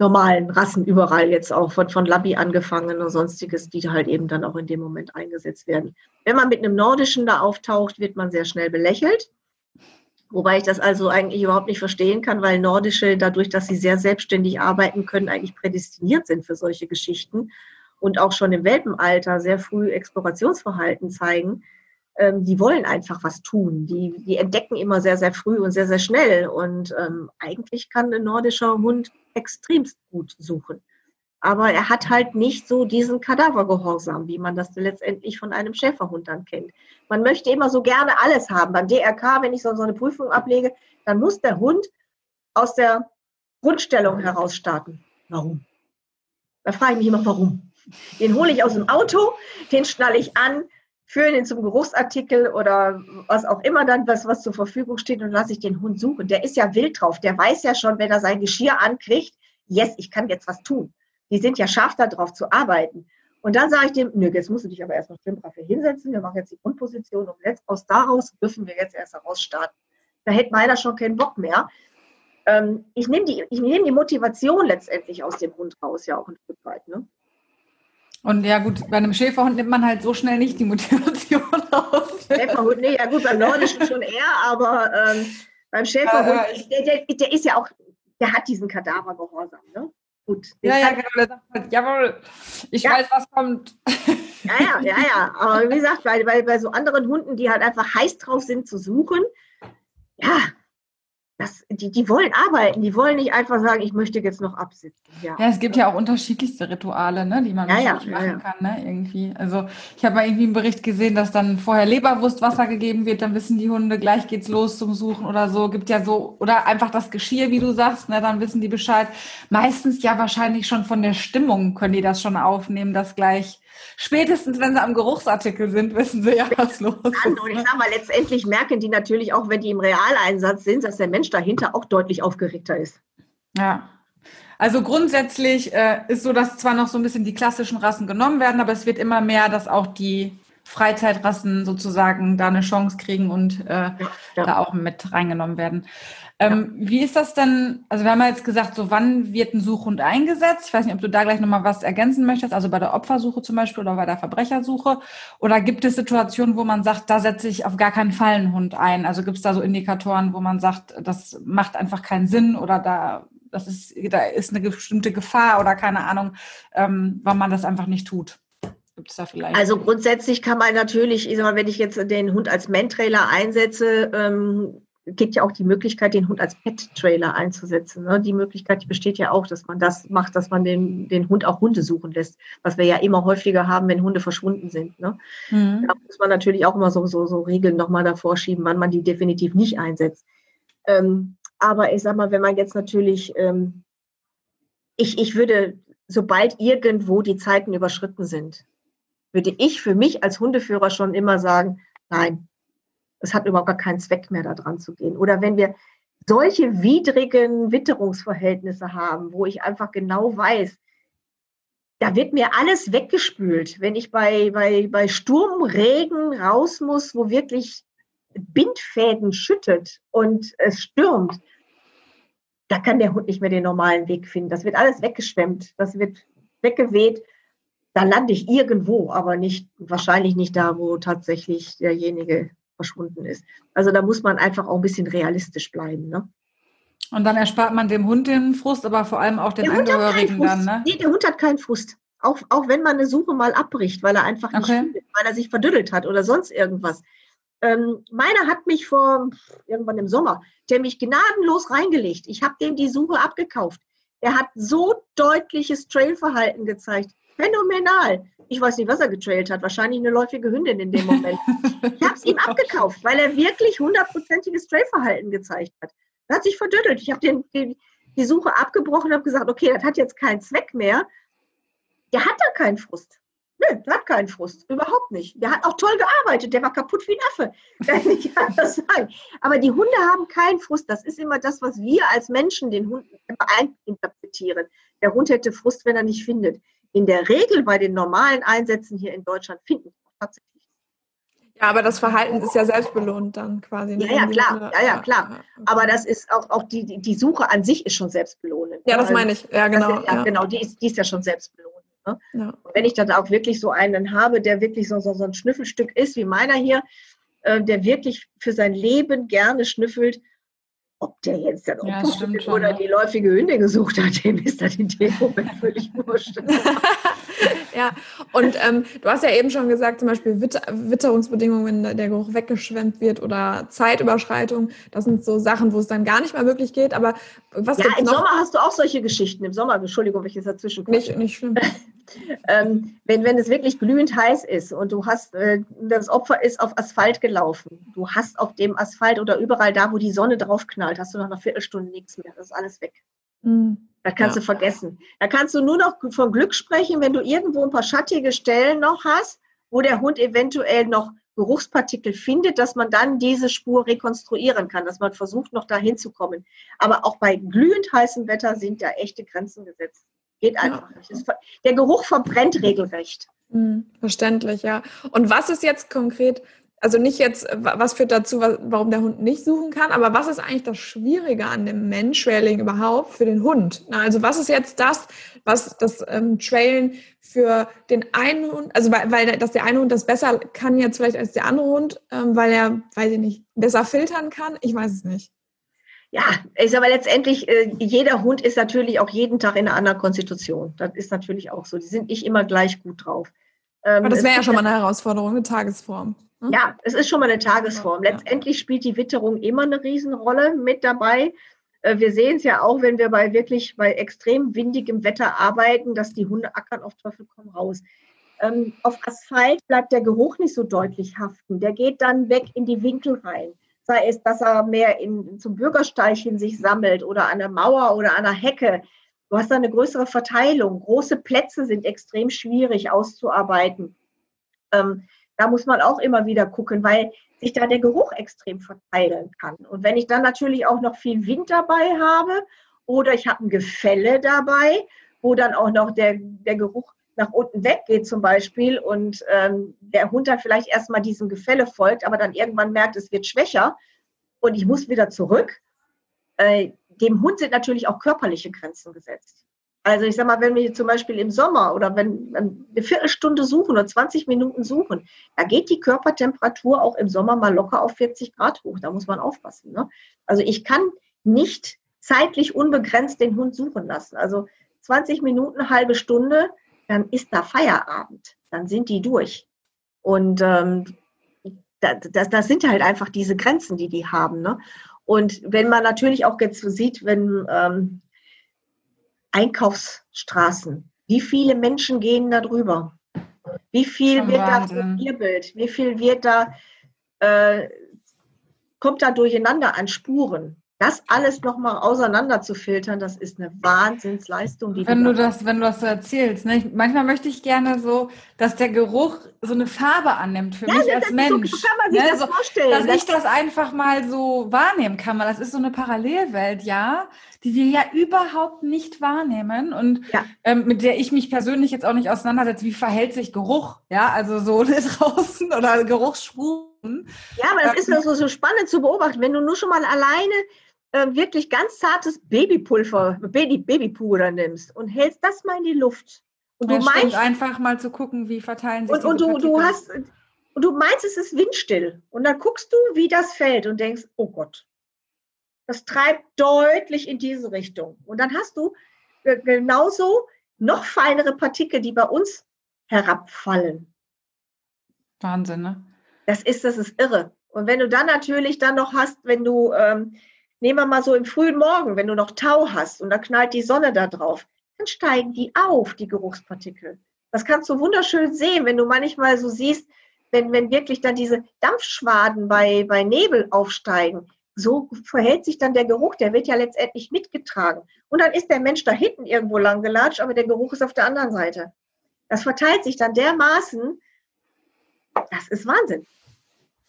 normalen Rassen überall jetzt auch von, von Labby angefangen und sonstiges, die halt eben dann auch in dem Moment eingesetzt werden. Wenn man mit einem nordischen da auftaucht, wird man sehr schnell belächelt. Wobei ich das also eigentlich überhaupt nicht verstehen kann, weil Nordische, dadurch, dass sie sehr selbstständig arbeiten können, eigentlich prädestiniert sind für solche Geschichten und auch schon im Welpenalter sehr früh Explorationsverhalten zeigen. Ähm, die wollen einfach was tun. Die, die entdecken immer sehr, sehr früh und sehr, sehr schnell. Und ähm, eigentlich kann ein nordischer Hund extremst gut suchen. Aber er hat halt nicht so diesen Kadavergehorsam, wie man das letztendlich von einem Schäferhund dann kennt. Man möchte immer so gerne alles haben. Beim DRK, wenn ich so, so eine Prüfung ablege, dann muss der Hund aus der Grundstellung heraus starten. Warum? Da frage ich mich immer, warum? Den hole ich aus dem Auto, den schnalle ich an, führe ihn zum Geruchsartikel oder was auch immer dann, was, was zur Verfügung steht und lasse ich den Hund suchen. Der ist ja wild drauf. Der weiß ja schon, wenn er sein Geschirr ankriegt, yes, ich kann jetzt was tun. Die sind ja scharf darauf zu arbeiten. Und dann sage ich dem, nö, jetzt musst du dich aber erstmal stimmbrav hier hinsetzen. Wir machen jetzt die Grundposition und jetzt aus daraus dürfen wir jetzt erst heraus starten. Da hätte meiner schon keinen Bock mehr. Ähm, ich nehme die, ich nehme die Motivation letztendlich aus dem Hund raus, ja auch ein Stück weit. Ne? Und ja gut, bei einem Schäferhund nimmt man halt so schnell nicht die Motivation raus. Schäferhund, nee, ja gut, beim Nordischen schon eher, aber ähm, beim Schäferhund, ich- der, der, der ist ja auch, der hat diesen Kadavergehorsam. Ne? Gut. Ja, ja, genau. Der sagt halt, jawohl, ich Ja. weiß, was kommt. Ja, ja, ja, ja. Aber wie gesagt, bei, bei, bei so anderen Hunden, die halt einfach heiß drauf sind zu suchen, ja, das, die, die wollen arbeiten. Die wollen nicht einfach sagen, ich möchte jetzt noch absitzen. Ja. Ja, es gibt ja auch unterschiedlichste Rituale, ne, die man Ja, ja, machen kann, ne, irgendwie. Also ich habe mal irgendwie einen Bericht gesehen, dass dann vorher Leberwurstwasser gegeben wird, dann wissen die Hunde, gleich geht's los zum Suchen oder so. Gibt ja so, oder einfach das Geschirr, wie du sagst, ne, dann wissen die Bescheid. Meistens ja wahrscheinlich schon von der Stimmung können die das schon aufnehmen, dass gleich spätestens, wenn sie am Geruchsartikel sind, wissen sie ja, was los ist. Und ich sag mal, letztendlich merken die natürlich auch, wenn die im Realeinsatz sind, dass der Mensch dahinter auch deutlich aufgeregter ist. Ja. Also grundsätzlich äh, ist so, dass zwar noch so ein bisschen die klassischen Rassen genommen werden, aber es wird immer mehr, dass auch die Freizeitrassen sozusagen da eine Chance kriegen und äh, ja. da auch mit reingenommen werden. Ähm, Wie ist das denn? Also wir haben ja jetzt gesagt, so wann wird ein Suchhund eingesetzt? Ich weiß nicht, ob du da gleich nochmal was ergänzen möchtest, also bei der Opfersuche zum Beispiel oder bei der Verbrechersuche. Oder gibt es Situationen, wo man sagt, da setze ich auf gar keinen Fall einen Hund ein? Also gibt es da so Indikatoren, wo man sagt, das macht einfach keinen Sinn oder da, das ist, da ist eine bestimmte Gefahr oder keine Ahnung, ähm, wann man das einfach nicht tut? Gibt es da vielleicht? Also grundsätzlich kann man natürlich, ich sag mal, wenn ich jetzt den Hund als Man-Trailer einsetze, ähm, gibt ja auch die Möglichkeit, den Hund als Pet-Trailer einzusetzen. Ne? Die Möglichkeit die besteht ja auch, dass man das macht, dass man den, den Hund auch Hunde suchen lässt, was wir ja immer häufiger haben, wenn Hunde verschwunden sind. Ne? Mhm. Da muss man natürlich auch immer so, so, so Regeln nochmal davor schieben, wann man die definitiv nicht einsetzt. Ähm, aber ich sag mal, wenn man jetzt natürlich, ähm, ich, ich würde, sobald irgendwo die Zeiten überschritten sind, würde ich für mich als Hundeführer schon immer sagen, nein, es hat überhaupt gar keinen Zweck mehr, da dran zu gehen. Oder wenn wir solche widrigen Witterungsverhältnisse haben, wo ich einfach genau weiß, da wird mir alles weggespült. Wenn ich bei, bei, bei Sturm, Regen raus muss, wo wirklich Bindfäden schüttet und es stürmt, da kann der Hund nicht mehr den normalen Weg finden. Das wird alles weggeschwemmt, das wird weggeweht. Da lande ich irgendwo, aber nicht, wahrscheinlich nicht da, wo tatsächlich derjenige verschwunden ist. Also da muss man einfach auch ein bisschen realistisch bleiben. Ne? Und dann erspart man dem Hund den Frust, aber vor allem auch den Der Angehörigen dann, ne? Nee, der Hund hat keinen Frust. Auch, auch wenn man eine Suche mal abbricht, weil er einfach nicht Okay. findet, weil er sich verdüddelt hat oder sonst irgendwas. Ähm, meiner hat mich vor irgendwann im Sommer, der mich gnadenlos reingelegt. Ich habe dem die Suche abgekauft. Er hat so deutliches Trailverhalten gezeigt. Phänomenal. Ich weiß nicht, was er getrailt hat. Wahrscheinlich eine läufige Hündin in dem Moment. Ich habe es ihm abgekauft, weil er wirklich hundertprozentiges Trailverhalten gezeigt hat. Er hat sich verdüttelt. Ich habe den, den, die Suche abgebrochen und habe gesagt, okay, das hat jetzt keinen Zweck mehr. Der hat da keinen Frust. Nö, der hat keinen Frust. Überhaupt nicht. Der hat auch toll gearbeitet. Der war kaputt wie ein Affe. Kann ich anders sagen. Aber die Hunde haben keinen Frust. Das ist immer das, was wir als Menschen den Hunden interpretieren. Der Hund hätte Frust, wenn er nicht findet. In der Regel bei den normalen Einsätzen hier in Deutschland finden. Ja, aber das Verhalten ist ja selbstbelohnt dann quasi. ne? Ja, ja, klar. Ja, ja, klar. Aber das ist auch, auch die, die- die Suche an sich ist schon selbstbelohnend. Ja, das Also, meine ich. Ja, genau. Ist, ja, ja. genau, die ist, die ist ja schon selbstbelohnend. Ne? Ja. Und wenn ich dann auch wirklich so einen habe, der wirklich so, so, so ein Schnüffelstück ist, wie meiner hier, äh, der wirklich für sein Leben gerne schnüffelt, ob der jetzt dann Ja, stimmt schon, oder ja. die läufige Hündin gesucht hat, dem ist das in dem Moment völlig wurscht. ja, und ähm, du hast ja eben schon gesagt, zum Beispiel Witter Witterungsbedingungen, wenn der Geruch weggeschwemmt wird oder Zeitüberschreitung. Das sind so Sachen, wo es dann gar nicht mehr wirklich geht. Aber was Ja, im noch? Sommer hast du auch solche Geschichten. Im Sommer, Entschuldigung, wenn ich jetzt dazwischen komme. Nicht, nicht schlimm. ähm, wenn, wenn es wirklich glühend heiß ist und du hast, äh, das Opfer ist auf Asphalt gelaufen, du hast auf dem Asphalt oder überall da, wo die Sonne drauf knallt, hast du nach einer Viertelstunde nichts mehr. Das ist alles weg. Mhm. Das kannst Ja. du vergessen. Da kannst du nur noch von Glück sprechen, wenn du irgendwo ein paar schattige Stellen noch hast, wo der Hund eventuell noch Geruchspartikel findet, dass man dann diese Spur rekonstruieren kann, dass man versucht, noch dahin zu kommen. Aber auch bei glühend heißem Wetter sind da echte Grenzen gesetzt. Geht einfach nicht. Das ver- Der Geruch verbrennt regelrecht. Mhm. Verständlich, ja. Und was ist jetzt konkret, also nicht jetzt, wa- was führt dazu, wa- warum der Hund nicht suchen kann, aber was ist eigentlich das Schwierige an dem Mensch-Trailing überhaupt für den Hund? Na, also was ist jetzt das, was das ähm, Trailen für den einen Hund, also weil, weil der- dass der eine Hund das besser kann jetzt vielleicht als der andere Hund, ähm, weil er, weiß ich nicht, besser filtern kann? Ich weiß es nicht. Ja, ist aber letztendlich, äh, jeder Hund ist natürlich auch jeden Tag in einer anderen Konstitution. Das ist natürlich auch so. Die sind nicht immer gleich gut drauf. Ähm, aber das wäre ja schon mal eine Herausforderung, eine Tagesform. Hm? Ja, es ist schon mal eine Tagesform. Letztendlich spielt die Witterung immer eine Riesenrolle mit dabei. Äh, wir sehen es ja auch, wenn wir bei wirklich bei extrem windigem Wetter arbeiten, dass die Hunde ackern auf Teufel komm raus. Ähm, auf Asphalt bleibt der Geruch nicht so deutlich haften. Der geht dann weg in die Winkel rein sei es, dass er mehr in, zum Bürgersteig sich sammelt oder an der Mauer oder an der Hecke. Du hast da eine größere Verteilung. Große Plätze sind extrem schwierig auszuarbeiten. Ähm, da muss man auch immer wieder gucken, weil sich da der Geruch extrem verteilen kann. Und wenn ich dann natürlich auch noch viel Wind dabei habe oder ich habe ein Gefälle dabei, wo dann auch noch der, der Geruch nach unten weggeht zum Beispiel und ähm, der Hund dann vielleicht erstmal diesem Gefälle folgt, aber dann irgendwann merkt, es wird schwächer und ich muss wieder zurück. Äh, dem Hund sind natürlich auch körperliche Grenzen gesetzt. Also ich sag mal, wenn wir zum Beispiel im Sommer oder wenn, eine Viertelstunde suchen oder 20 Minuten suchen, da geht die Körpertemperatur auch im Sommer mal locker auf 40 Grad hoch. Da muss man aufpassen. Ne? Also ich kann nicht zeitlich unbegrenzt den Hund suchen lassen. Also 20 Minuten, halbe Stunde, dann ist da Feierabend. Dann sind die durch. Und ähm, das, das, sind halt einfach diese Grenzen, die die haben. Ne? Und wenn man natürlich auch jetzt sieht, wenn ähm, Einkaufsstraßen, wie viele Menschen gehen da drüber? Wie viel Schon wird Wahnsinn. da verwirbelt? Wie viel wird da, äh, kommt da durcheinander an Spuren? Das alles nochmal auseinander zu filtern, das ist eine Wahnsinnsleistung. Die wenn du das, wenn du das so erzählst, ne? manchmal möchte ich gerne so, dass der Geruch so eine Farbe annimmt für ja, mich als Mensch. So, kann man sich ne? das so, vorstellen. Dass das ich das einfach mal so wahrnehmen kann. Das ist so eine Parallelwelt, ja, die wir ja überhaupt nicht wahrnehmen und ja. ähm, mit der ich mich persönlich jetzt auch nicht auseinandersetze. Wie verhält sich Geruch? Ja, also so draußen oder Geruchsspuren. Ja, aber das ähm, ist so, so spannend zu beobachten, wenn du nur schon mal alleine äh, wirklich ganz zartes Babypulver, Baby, Babypuder nimmst und hältst das mal in die Luft. Und du meinst einfach mal zu gucken, wie verteilen sich und, und du, du hast und du meinst, es ist windstill und dann guckst du, wie das fällt und denkst, oh Gott, das treibt deutlich in diese Richtung. Und dann hast du äh, genauso noch feinere Partikel, die bei uns herabfallen. Wahnsinn, ne? Das ist, das ist irre. Und wenn du dann natürlich dann noch hast, wenn du ähm, nehmen wir mal so im frühen Morgen, wenn du noch Tau hast und da knallt die Sonne da drauf, dann steigen die auf, die Geruchspartikel. Das kannst du wunderschön sehen, wenn du manchmal so siehst, wenn, wenn wirklich dann diese Dampfschwaden bei, bei Nebel aufsteigen. So verhält sich dann der Geruch, der wird ja letztendlich mitgetragen. Und dann ist der Mensch da hinten irgendwo lang gelatscht, aber der Geruch ist auf der anderen Seite. Das verteilt sich dann dermaßen, das ist Wahnsinn.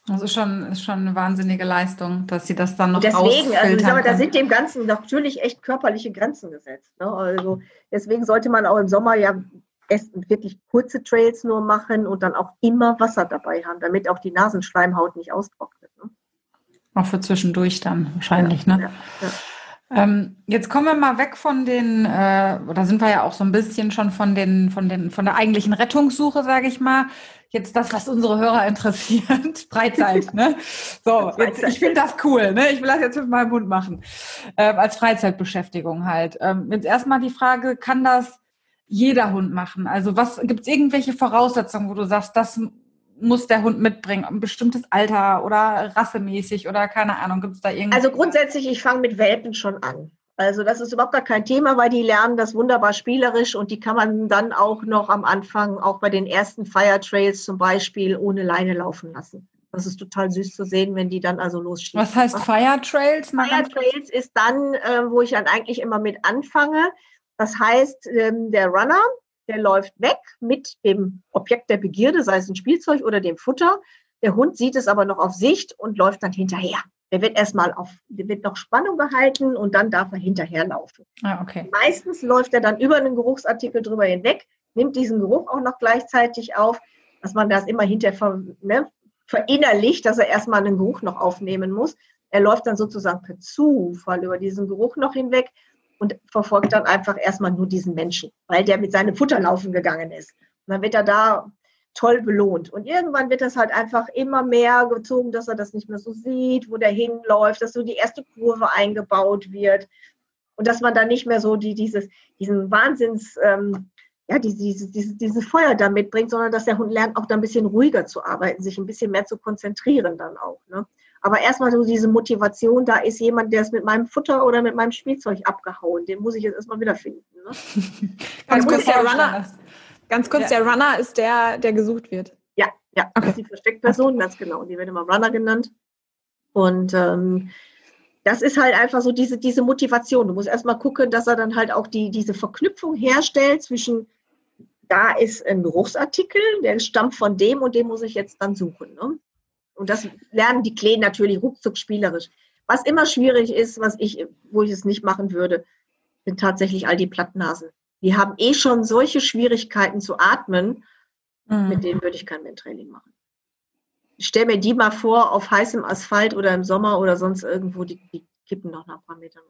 Das ist schon, ist schon eine wahnsinnige Leistung, dass sie das dann noch Deswegen, also ich sage, da sind dem Ganzen natürlich echt körperliche Grenzen gesetzt. Ne? Also deswegen sollte man auch im Sommer ja erst wirklich kurze Trails nur machen und dann auch immer Wasser dabei haben, damit auch die Nasenschleimhaut nicht austrocknet. Ne? Auch für zwischendurch dann wahrscheinlich, ja, ne? Ja, ja. Ähm, jetzt kommen wir mal weg von den, äh, da sind wir ja auch so ein bisschen schon von den, von den, von der eigentlichen Rettungssuche, sage ich mal, jetzt das, was unsere Hörer interessiert, Freizeit. Ne? So, jetzt, ich finde das cool. Ne? Ich will das jetzt mit meinem Hund machen. Ähm, als Freizeitbeschäftigung halt. Ähm, jetzt erstmal die Frage, kann das jeder Hund machen? Also was gibt es irgendwelche Voraussetzungen, wo du sagst, das muss der Hund mitbringen? Ein bestimmtes Alter oder rassemäßig oder keine Ahnung, gibt es da irgendwas? Also grundsätzlich, ich fange mit Welpen schon an. Also das ist überhaupt gar kein Thema, weil die lernen das wunderbar spielerisch und die kann man dann auch noch am Anfang, auch bei den ersten Fire Trails zum Beispiel, ohne Leine laufen lassen. Das ist total süß zu sehen, wenn die dann also losschießen. Was heißt Fire Trails? Fire Trails ist dann, äh, wo ich dann eigentlich immer mit anfange. Das heißt, ähm, der Runner, der läuft weg mit dem Objekt der Begierde, sei es ein Spielzeug oder dem Futter. Der Hund sieht es aber noch auf Sicht und läuft dann hinterher. Der wird erstmal auf, der wird noch Spannung gehalten und dann darf er hinterherlaufen. Ah, okay. Meistens läuft er dann über einen Geruchsartikel drüber hinweg, nimmt diesen Geruch auch noch gleichzeitig auf, dass man das immer hinterher ne, verinnerlicht, dass er erstmal einen Geruch noch aufnehmen muss. Er läuft dann sozusagen per Zufall über diesen Geruch noch hinweg und verfolgt dann einfach erstmal nur diesen Menschen, weil der mit seinem Futter laufen gegangen ist. Und dann wird er da toll belohnt. Und irgendwann wird das halt einfach immer mehr gezogen, dass er das nicht mehr so sieht, wo der hinläuft, dass so die erste Kurve eingebaut wird und dass man dann nicht mehr so die, dieses, diesen Wahnsinns, ähm, ja, diese, diese, diese, diese Feuer da mitbringt, sondern dass der Hund lernt, auch da ein bisschen ruhiger zu arbeiten, sich ein bisschen mehr zu konzentrieren dann auch. Ne? Aber erstmal so diese Motivation, da ist jemand, der ist mit meinem Futter oder mit meinem Spielzeug abgehauen. Den muss ich jetzt erstmal wiederfinden. Ne? Ganz kurz, der Runner, ganz kurz ja. der Runner ist der, der gesucht wird. Ja, ja, okay. das ist die Versteckperson, ganz genau. Die wird immer Runner genannt. Und ähm, das ist halt einfach so diese, diese Motivation. Du musst erstmal gucken, dass er dann halt auch die, diese Verknüpfung herstellt zwischen, da ist ein Geruchsartikel, der stammt von dem und dem muss ich jetzt dann suchen. Ne? Und das lernen die Kleinen natürlich ruckzuck spielerisch. Was immer schwierig ist, was ich, wo ich es nicht machen würde, sind tatsächlich all die Plattnasen. Die haben eh schon solche Schwierigkeiten zu atmen, mhm. mit denen würde ich kein Mentrailing machen. Ich stelle mir die mal vor auf heißem Asphalt oder im Sommer oder sonst irgendwo, die, die kippen noch nach ein paar Metern.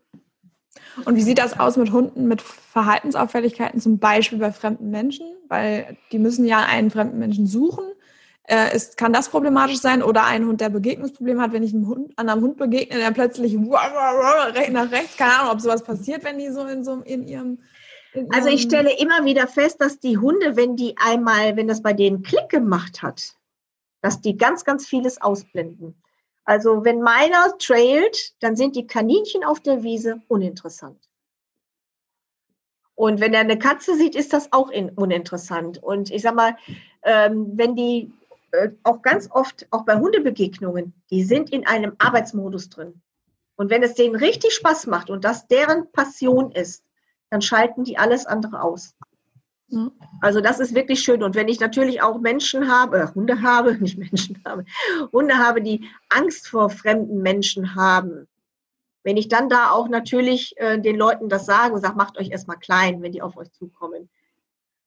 Und wie sieht das aus mit Hunden mit Verhaltensauffälligkeiten, zum Beispiel bei fremden Menschen? Weil die müssen ja einen fremden Menschen suchen äh, ist, kann das problematisch sein oder ein Hund, der Begegnungsprobleme hat, wenn ich einem Hund, anderen Hund begegne, der plötzlich nach rechts, keine Ahnung, ob sowas passiert, wenn die so in so in ihrem also ich stelle immer wieder fest, dass die Hunde, wenn die einmal, wenn das bei denen Klick gemacht hat, dass die ganz, ganz vieles ausblenden. Also wenn meiner trailt, dann sind die Kaninchen auf der Wiese uninteressant. Und wenn er eine Katze sieht, ist das auch uninteressant. Und ich sag mal, ähm, wenn die äh, auch ganz oft, auch bei Hundebegegnungen, die sind in einem Arbeitsmodus drin. Und wenn es denen richtig Spaß macht und das deren Passion ist, dann schalten die alles andere aus. Also das ist wirklich schön. Und wenn ich natürlich auch Menschen habe, äh, Hunde habe, nicht Menschen habe, Hunde habe, die Angst vor fremden Menschen haben, wenn ich dann da auch natürlich äh, den Leuten das sage und sage, macht euch erstmal klein, wenn die auf euch zukommen,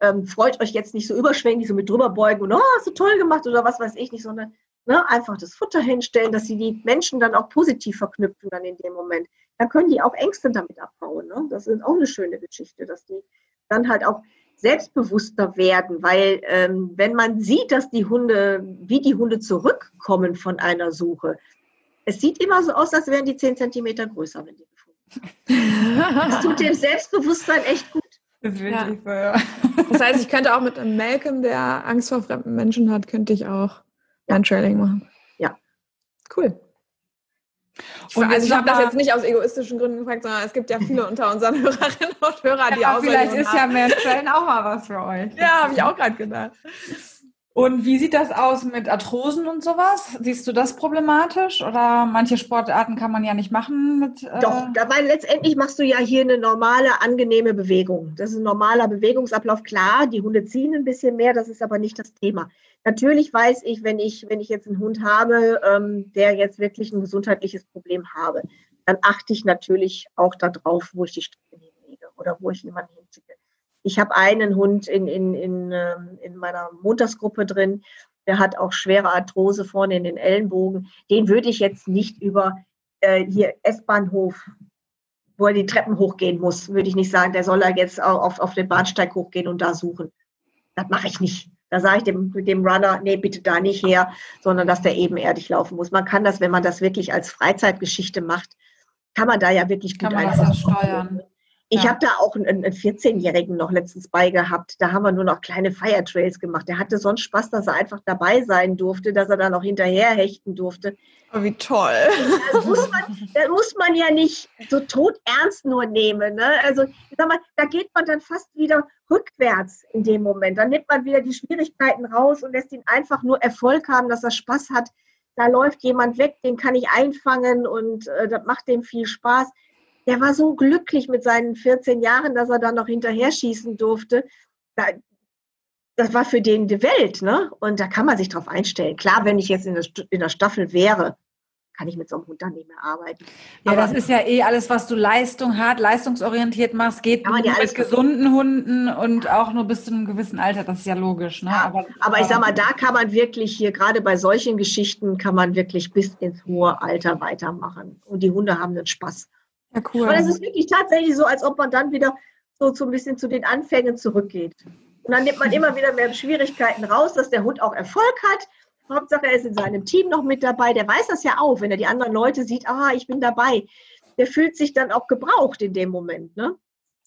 ähm, freut euch jetzt nicht so überschwänglich, so mit drüber beugen und, oh, hast du toll gemacht oder was weiß ich nicht, sondern ne, einfach das Futter hinstellen, dass sie die Menschen dann auch positiv verknüpfen dann in dem Moment. Dann können die auch Ängste damit abbauen. Ne? Das ist auch eine schöne Geschichte, dass die dann halt auch selbstbewusster werden, weil ähm, wenn man sieht, dass die Hunde, wie die Hunde zurückkommen von einer Suche, es sieht immer so aus, als wären die zehn Zentimeter größer, wenn die gefunden werden. Das tut dem Selbstbewusstsein echt gut. Das, ja. ja. das heißt, ich könnte auch mit einem Malcolm, der Angst vor fremden Menschen hat, könnte ich auch ein Trailing machen. Ja. Cool. Ich, und also ich habe das jetzt nicht aus egoistischen Gründen gefragt, sondern es gibt ja viele unter unseren Hörerinnen und Hörern, die ja, auch Vielleicht ist haben. ja mehr Trailing auch mal was für euch. Ja, habe ich auch gerade gedacht. Und wie sieht das aus mit Arthrosen und sowas? Siehst du das problematisch? Oder manche Sportarten kann man ja nicht machen mit. Äh Doch, weil letztendlich machst du ja hier eine normale, angenehme Bewegung. Das ist ein normaler Bewegungsablauf. Klar, die Hunde ziehen ein bisschen mehr, das ist aber nicht das Thema. Natürlich weiß ich, wenn ich, wenn ich jetzt einen Hund habe, ähm, der jetzt wirklich ein gesundheitliches Problem habe, dann achte ich natürlich auch darauf, wo ich die Strecke hinlege oder wo ich jemanden hinziehe. Ich habe einen Hund in, in, in, ähm, in meiner Montagsgruppe drin, der hat auch schwere Arthrose vorne in den Ellenbogen. Den würde ich jetzt nicht über äh, hier S-Bahnhof, wo er die Treppen hochgehen muss, würde ich nicht sagen, der soll er jetzt auf, auf den Bahnsteig hochgehen und da suchen. Das mache ich nicht. Da sage ich dem, dem Runner, nee, bitte da nicht her, sondern dass der ebenerdig laufen muss. Man kann das, wenn man das wirklich als Freizeitgeschichte macht, kann man da ja wirklich gut kann man das steuern. Ich ja. habe da auch einen, einen 14-Jährigen noch letztens bei gehabt. Da haben wir nur noch kleine Fire Trails gemacht. Der hatte sonst Spaß, dass er einfach dabei sein durfte, dass er dann auch hinterher hechten durfte. Oh, wie toll. Das muss, man, das muss man ja nicht so tot ernst nur nehmen. Ne? Also, sag mal, da geht man dann fast wieder rückwärts in dem Moment. Dann nimmt man wieder die Schwierigkeiten raus und lässt ihn einfach nur Erfolg haben, dass er Spaß hat. Da läuft jemand weg, den kann ich einfangen und äh, das macht dem viel Spaß der war so glücklich mit seinen 14 Jahren, dass er dann noch hinterher schießen durfte. das war für den die Welt, ne? Und da kann man sich drauf einstellen. Klar, wenn ich jetzt in der, in der Staffel wäre, kann ich mit so einem Hund dann nicht mehr arbeiten. Ja, Aber das ist ja eh alles, was du Leistung hat, leistungsorientiert machst, geht nur mit gesunden Hunden und auch nur bis zu einem gewissen Alter. Das ist ja logisch. Ne? Ja, aber, aber ich sag mal, da kann man wirklich hier, gerade bei solchen Geschichten, kann man wirklich bis ins hohe Alter weitermachen. Und die Hunde haben den Spaß. Ja, cool. Aber es ist wirklich tatsächlich so, als ob man dann wieder so, so ein bisschen zu den Anfängen zurückgeht. Und dann nimmt man immer wieder mehr Schwierigkeiten raus, dass der Hund auch Erfolg hat. Hauptsache, er ist in seinem Team noch mit dabei. Der weiß das ja auch, wenn er die anderen Leute sieht, ah, ich bin dabei. Der fühlt sich dann auch gebraucht in dem Moment. Ne?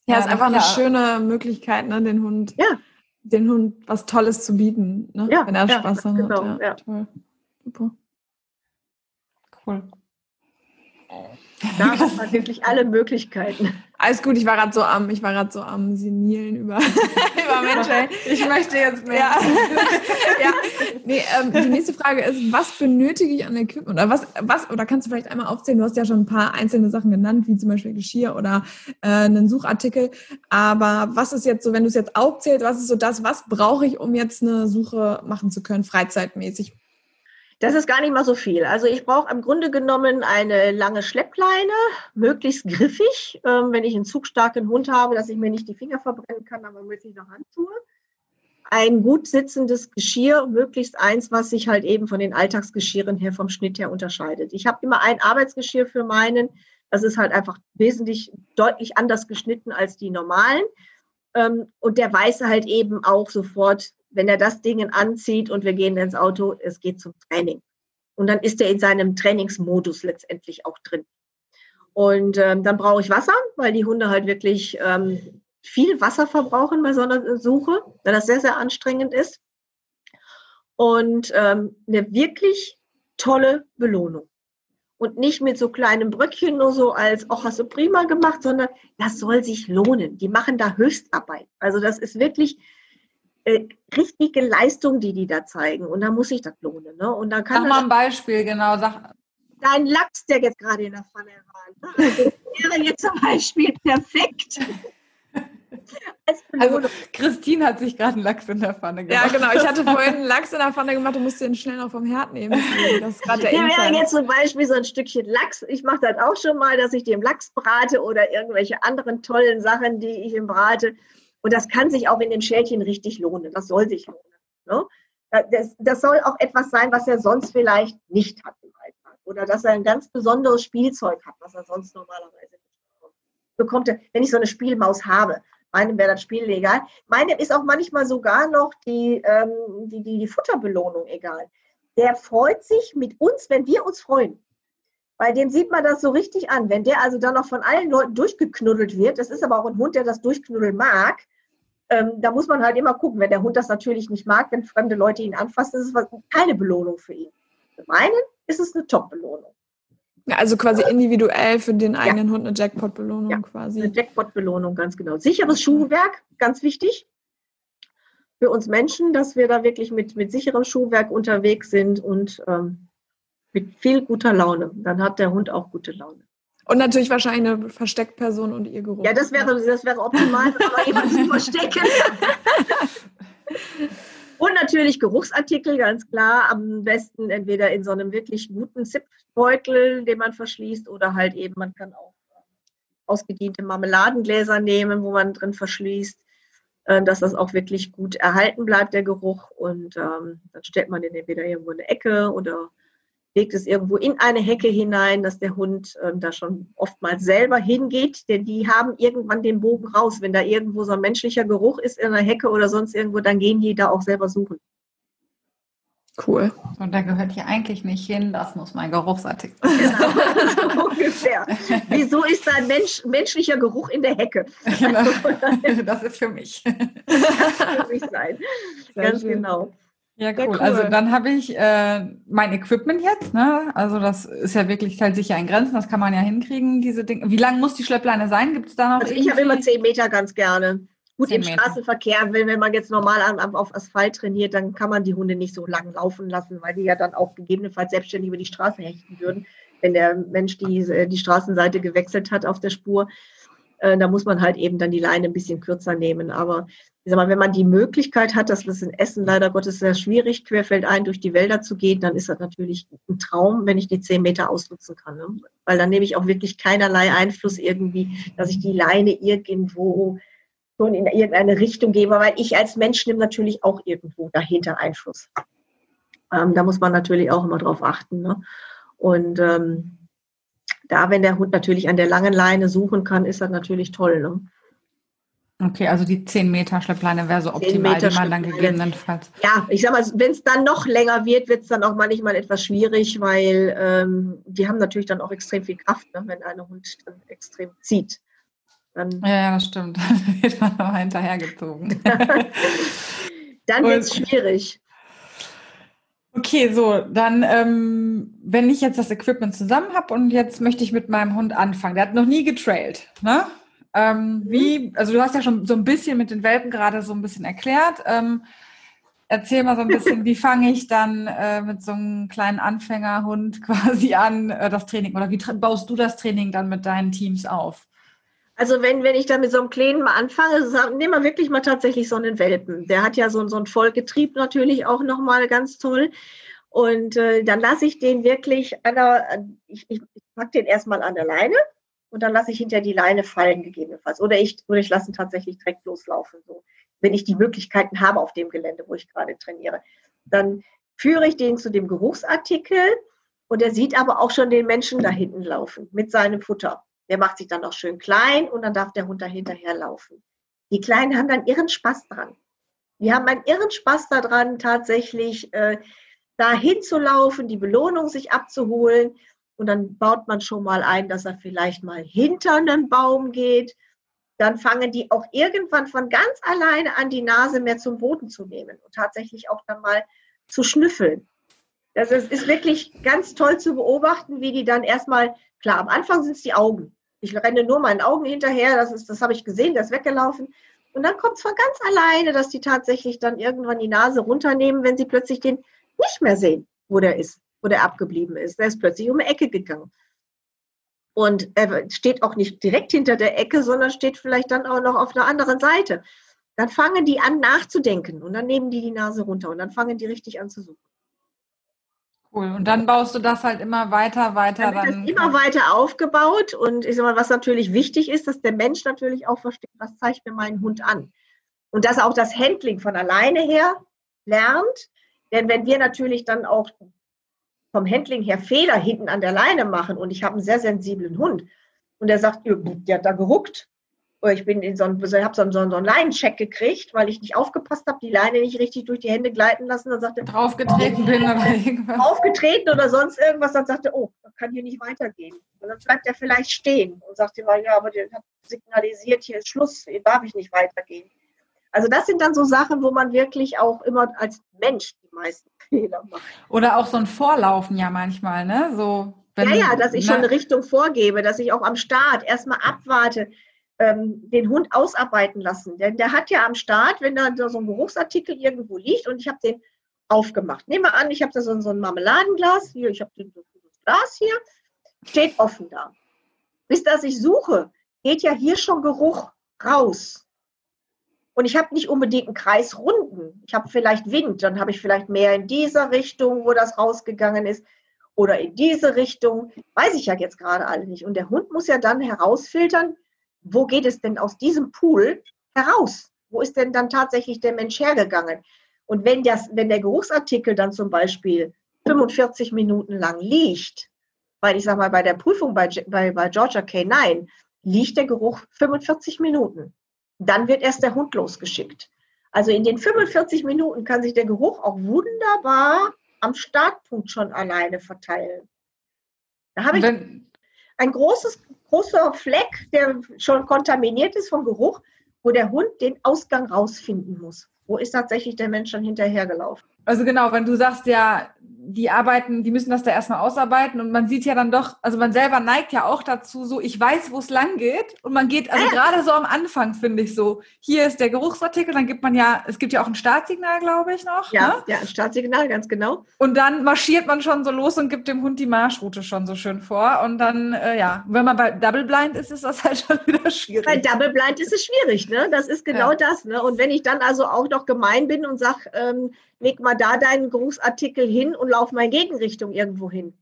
Ja, ja ist einfach eine schöne Möglichkeit, ne, den Hund, ja. den Hund was Tolles zu bieten, ne? ja, wenn er ja, Spaß genau, hat. Ja, toll. Super. Cool. Da hat man wirklich alle Möglichkeiten. Alles gut, ich war gerade so am, ich war gerade so am Senilen über, über Menschen. Ich möchte jetzt mehr. Ja. ja. Nee, ähm, die nächste Frage ist, was benötige ich an Equipment? Oder was, was, oder kannst du vielleicht einmal aufzählen? Du hast ja schon ein paar einzelne Sachen genannt, wie zum Beispiel Geschirr oder äh, einen Suchartikel. Aber was ist jetzt so, wenn du es jetzt aufzählst, was ist so das, was brauche ich, um jetzt eine Suche machen zu können, freizeitmäßig? Das ist gar nicht mal so viel. Also ich brauche im Grunde genommen eine lange Schleppleine, möglichst griffig, ähm, wenn ich einen zugstarken Hund habe, dass ich mir nicht die Finger verbrennen kann, aber möglichst noch Handschuhe. Ein gut sitzendes Geschirr, möglichst eins, was sich halt eben von den Alltagsgeschirren her vom Schnitt her unterscheidet. Ich habe immer ein Arbeitsgeschirr für meinen. Das ist halt einfach wesentlich deutlich anders geschnitten als die normalen. Ähm, und der weiß halt eben auch sofort, wenn er das Ding anzieht und wir gehen ins Auto, es geht zum Training. Und dann ist er in seinem Trainingsmodus letztendlich auch drin. Und ähm, dann brauche ich Wasser, weil die Hunde halt wirklich ähm, viel Wasser verbrauchen bei so einer Suche, weil das sehr, sehr anstrengend ist. Und ähm, eine wirklich tolle Belohnung. Und nicht mit so kleinen Bröckchen nur so als, ach, hast du prima gemacht, sondern das soll sich lohnen. Die machen da Höchstarbeit. Also das ist wirklich, äh, richtige Leistung, die die da zeigen. Und da muss ich das lohnen. Ne? Und dann kann Sag mal ein Beispiel, genau. Sag. Dein Lachs, der jetzt gerade in der Pfanne war, ne? also, wäre jetzt zum Beispiel perfekt. Also Christine hat sich gerade einen Lachs in der Pfanne gemacht. Ja, genau. Ich hatte vorhin einen Lachs in der Pfanne gemacht und musste den schnell noch vom Herd nehmen. Das ist gerade der ja, wäre jetzt zum Beispiel so ein Stückchen Lachs. Ich mache das auch schon mal, dass ich den Lachs brate oder irgendwelche anderen tollen Sachen, die ich ihm brate. Und das kann sich auch in dem Schälchen richtig lohnen. Das soll sich lohnen. Ne? Das, das, soll auch etwas sein, was er sonst vielleicht nicht hat im Alltag. Oder dass er ein ganz besonderes Spielzeug hat, was er sonst normalerweise nicht bekommt. wenn ich so eine Spielmaus habe, meinem wäre das Spiel legal. Meinem ist auch manchmal sogar noch die, ähm, die, die, die Futterbelohnung egal. Der freut sich mit uns, wenn wir uns freuen. Bei dem sieht man das so richtig an. Wenn der also dann noch von allen Leuten durchgeknuddelt wird, das ist aber auch ein Hund, der das Durchknuddeln mag, ähm, da muss man halt immer gucken. Wenn der Hund das natürlich nicht mag, wenn fremde Leute ihn anfassen, ist es keine Belohnung für ihn. Für meinen ist es eine Top-Belohnung. Ja, also quasi individuell für den eigenen ja. Hund eine Jackpot-Belohnung ja, quasi. Eine Jackpot-Belohnung, ganz genau. Sicheres Schuhwerk, ganz wichtig für uns Menschen, dass wir da wirklich mit, mit sicherem Schuhwerk unterwegs sind und ähm, mit viel guter Laune. Dann hat der Hund auch gute Laune. Und natürlich wahrscheinlich eine Versteckperson und ihr Geruch. Ja, das wäre, das wäre optimal, aber jemand zu verstecken. und natürlich Geruchsartikel, ganz klar. Am besten entweder in so einem wirklich guten Zipbeutel, den man verschließt, oder halt eben, man kann auch ausgediente Marmeladengläser nehmen, wo man drin verschließt, äh, dass das auch wirklich gut erhalten bleibt, der Geruch. Und ähm, dann stellt man den entweder irgendwo in eine Ecke oder legt es irgendwo in eine Hecke hinein, dass der Hund ähm, da schon oftmals selber hingeht, denn die haben irgendwann den Bogen raus. Wenn da irgendwo so ein menschlicher Geruch ist in einer Hecke oder sonst irgendwo, dann gehen die da auch selber suchen. Cool. Und da gehört hier eigentlich nicht hin, das muss mein Geruchsartikel Genau, so ungefähr. Wieso ist da ein Mensch, menschlicher Geruch in der Hecke? Genau. Das ist für mich. Das kann für mich sein. Sehr Ganz schön. genau. Ja, cool. cool. Also dann habe ich äh, mein Equipment jetzt. Ne? Also das ist ja wirklich halt sicher in Grenzen. Das kann man ja hinkriegen, diese Dinge. Wie lang muss die Schleppleine sein? Gibt es da noch? Also ich habe immer zehn Meter ganz gerne. Gut, im. Straßenverkehr, wenn, wenn man jetzt normal am, auf Asphalt trainiert, dann kann man die Hunde nicht so lang laufen lassen, weil die ja dann auch gegebenenfalls selbstständig über die Straße hechten würden, wenn der Mensch die, die Straßenseite gewechselt hat auf der Spur. Äh, da muss man halt eben dann die Leine ein bisschen kürzer nehmen. Aber ich sag mal, wenn man die Möglichkeit hat, das ist in Essen leider Gottes sehr schwierig, querfeldein durch die Wälder zu gehen, dann ist das natürlich ein Traum, wenn ich die zehn Meter ausnutzen kann. Ne? Weil dann nehme ich auch wirklich keinerlei Einfluss irgendwie, dass ich die Leine irgendwo schon in irgendeine Richtung gebe, weil ich als Mensch nehme natürlich auch irgendwo dahinter Einfluss. Ähm, da muss man natürlich auch immer drauf achten. Ne? Und ähm, da, wenn der Hund natürlich an der langen Leine suchen kann, ist das natürlich toll. Ne? Okay, also die 10 Meter Schleppleine wäre so optimal, die man dann gegebenenfalls. Ja, ich sag mal, wenn es dann noch länger wird, wird es dann auch manchmal etwas schwierig, weil ähm, die haben natürlich dann auch extrem viel Kraft, ne, wenn ein Hund dann extrem zieht. Dann ja, ja, das stimmt. Dann wird man noch hinterhergezogen. dann wird es schwierig. Okay, so, dann, ähm, wenn ich jetzt das Equipment zusammen habe und jetzt möchte ich mit meinem Hund anfangen, der hat noch nie getrailt, ne? Ähm, mhm. Wie, also du hast ja schon so ein bisschen mit den Welpen gerade so ein bisschen erklärt. Ähm, erzähl mal so ein bisschen, wie fange ich dann äh, mit so einem kleinen Anfängerhund quasi an, äh, das Training? Oder wie baust du das Training dann mit deinen Teams auf? Also wenn, wenn ich da mit so einem Kleinen mal anfange, nehmen wir wirklich mal tatsächlich so einen Welpen. Der hat ja so, so einen Vollgetrieb natürlich auch nochmal ganz toll. Und äh, dann lasse ich den wirklich an der, ich, ich pack den erstmal an der Leine und dann lasse ich hinter die Leine fallen gegebenenfalls. Oder ich, oder ich lasse ihn tatsächlich direkt loslaufen, so, wenn ich die Möglichkeiten habe auf dem Gelände, wo ich gerade trainiere. Dann führe ich den zu dem Geruchsartikel und er sieht aber auch schon den Menschen da hinten laufen mit seinem Futter. Der macht sich dann auch schön klein und dann darf der Hund da hinterher laufen. Die Kleinen haben dann ihren Spaß dran. Die haben einen irren Spaß daran, tatsächlich äh, da hinzulaufen, die Belohnung sich abzuholen. Und dann baut man schon mal ein, dass er vielleicht mal hinter einen Baum geht. Dann fangen die auch irgendwann von ganz alleine an, die Nase mehr zum Boden zu nehmen und tatsächlich auch dann mal zu schnüffeln. Das ist, ist wirklich ganz toll zu beobachten, wie die dann erstmal, klar, am Anfang sind es die Augen. Ich renne nur meinen Augen hinterher, das, ist, das habe ich gesehen, das ist weggelaufen. Und dann kommt es von ganz alleine, dass die tatsächlich dann irgendwann die Nase runternehmen, wenn sie plötzlich den nicht mehr sehen, wo der ist wo der abgeblieben ist. Der ist plötzlich um die Ecke gegangen. Und er steht auch nicht direkt hinter der Ecke, sondern steht vielleicht dann auch noch auf einer anderen Seite. Dann fangen die an nachzudenken und dann nehmen die die Nase runter und dann fangen die richtig an zu suchen. Cool. Und dann baust du das halt immer weiter, weiter. Dann, dann immer weiter aufgebaut. Und ich sag mal, was natürlich wichtig ist, dass der Mensch natürlich auch versteht, was zeigt mir mein Hund an. Und dass auch das Handling von alleine her lernt. Denn wenn wir natürlich dann auch vom Handling her Fehler hinten an der Leine machen und ich habe einen sehr sensiblen Hund und der sagt, der hat da geruckt ich bin in so einen, habe so einen, so einen Leinencheck gekriegt, weil ich nicht aufgepasst habe, die Leine nicht richtig durch die Hände gleiten lassen. Dann sagte draufgetreten bin oder irgendwas. Aufgetreten oder sonst irgendwas, dann sagte, oh, das kann hier nicht weitergehen. Und dann bleibt er vielleicht stehen und sagt immer, ja, aber der hat signalisiert, hier ist Schluss, hier darf ich nicht weitergehen. Also das sind dann so Sachen, wo man wirklich auch immer als Mensch die meisten Fehler macht. Oder auch so ein Vorlaufen ja manchmal, ne? So, wenn, ja, ja, dass ich schon eine Richtung vorgebe, dass ich auch am Start erstmal abwarte, ähm, den Hund ausarbeiten lassen. Denn der hat ja am Start, wenn da so ein Geruchsartikel irgendwo liegt und ich habe den aufgemacht. Nehmen wir an, ich habe da so, so, ein Marmeladenglas, hier, ich habe das Glas hier, steht offen da. Bis das ich suche, geht ja hier schon Geruch raus. Und ich habe nicht unbedingt einen Kreis runden. Ich habe vielleicht Wind, dann habe ich vielleicht mehr in dieser Richtung, wo das rausgegangen ist, oder in diese Richtung. Weiß ich ja jetzt gerade alle nicht. Und der Hund muss ja dann herausfiltern, wo geht es denn aus diesem Pool heraus? Wo ist denn dann tatsächlich der Mensch hergegangen? Und wenn, das, wenn der Geruchsartikel dann zum Beispiel 45 Minuten lang liegt, weil ich sage mal, bei der Prüfung bei, bei, bei Georgia K9 liegt der Geruch 45 Minuten. Dann wird erst der Hund losgeschickt. Also in den 45 Minuten kann sich der Geruch auch wunderbar am Startpunkt schon alleine verteilen. Da habe ich ein großes, großer Fleck, der schon kontaminiert ist vom Geruch, wo der Hund den Ausgang rausfinden muss. Wo ist tatsächlich der Mensch dann hinterhergelaufen? Also genau, wenn du sagst ja, die arbeiten, die müssen das da erstmal ausarbeiten und man sieht ja dann doch, also man selber neigt ja auch dazu, so ich weiß, wo es lang geht und man geht, also ah. gerade so am Anfang finde ich so, hier ist der Geruchsartikel, dann gibt man ja, es gibt ja auch ein Startsignal, glaube ich noch. Ja, ne? ja, ein Startsignal, ganz genau. Und dann marschiert man schon so los und gibt dem Hund die Marschroute schon so schön vor und dann, äh, ja, wenn man bei Double Blind ist, ist das halt schon wieder schwierig. Bei Double Blind ist es schwierig, ne? Das ist genau ja. das, ne? Und wenn ich dann also auch noch gemein bin und sage, ähm, leg mal da deinen Grußartikel hin und lauf mal in Gegenrichtung irgendwo hin.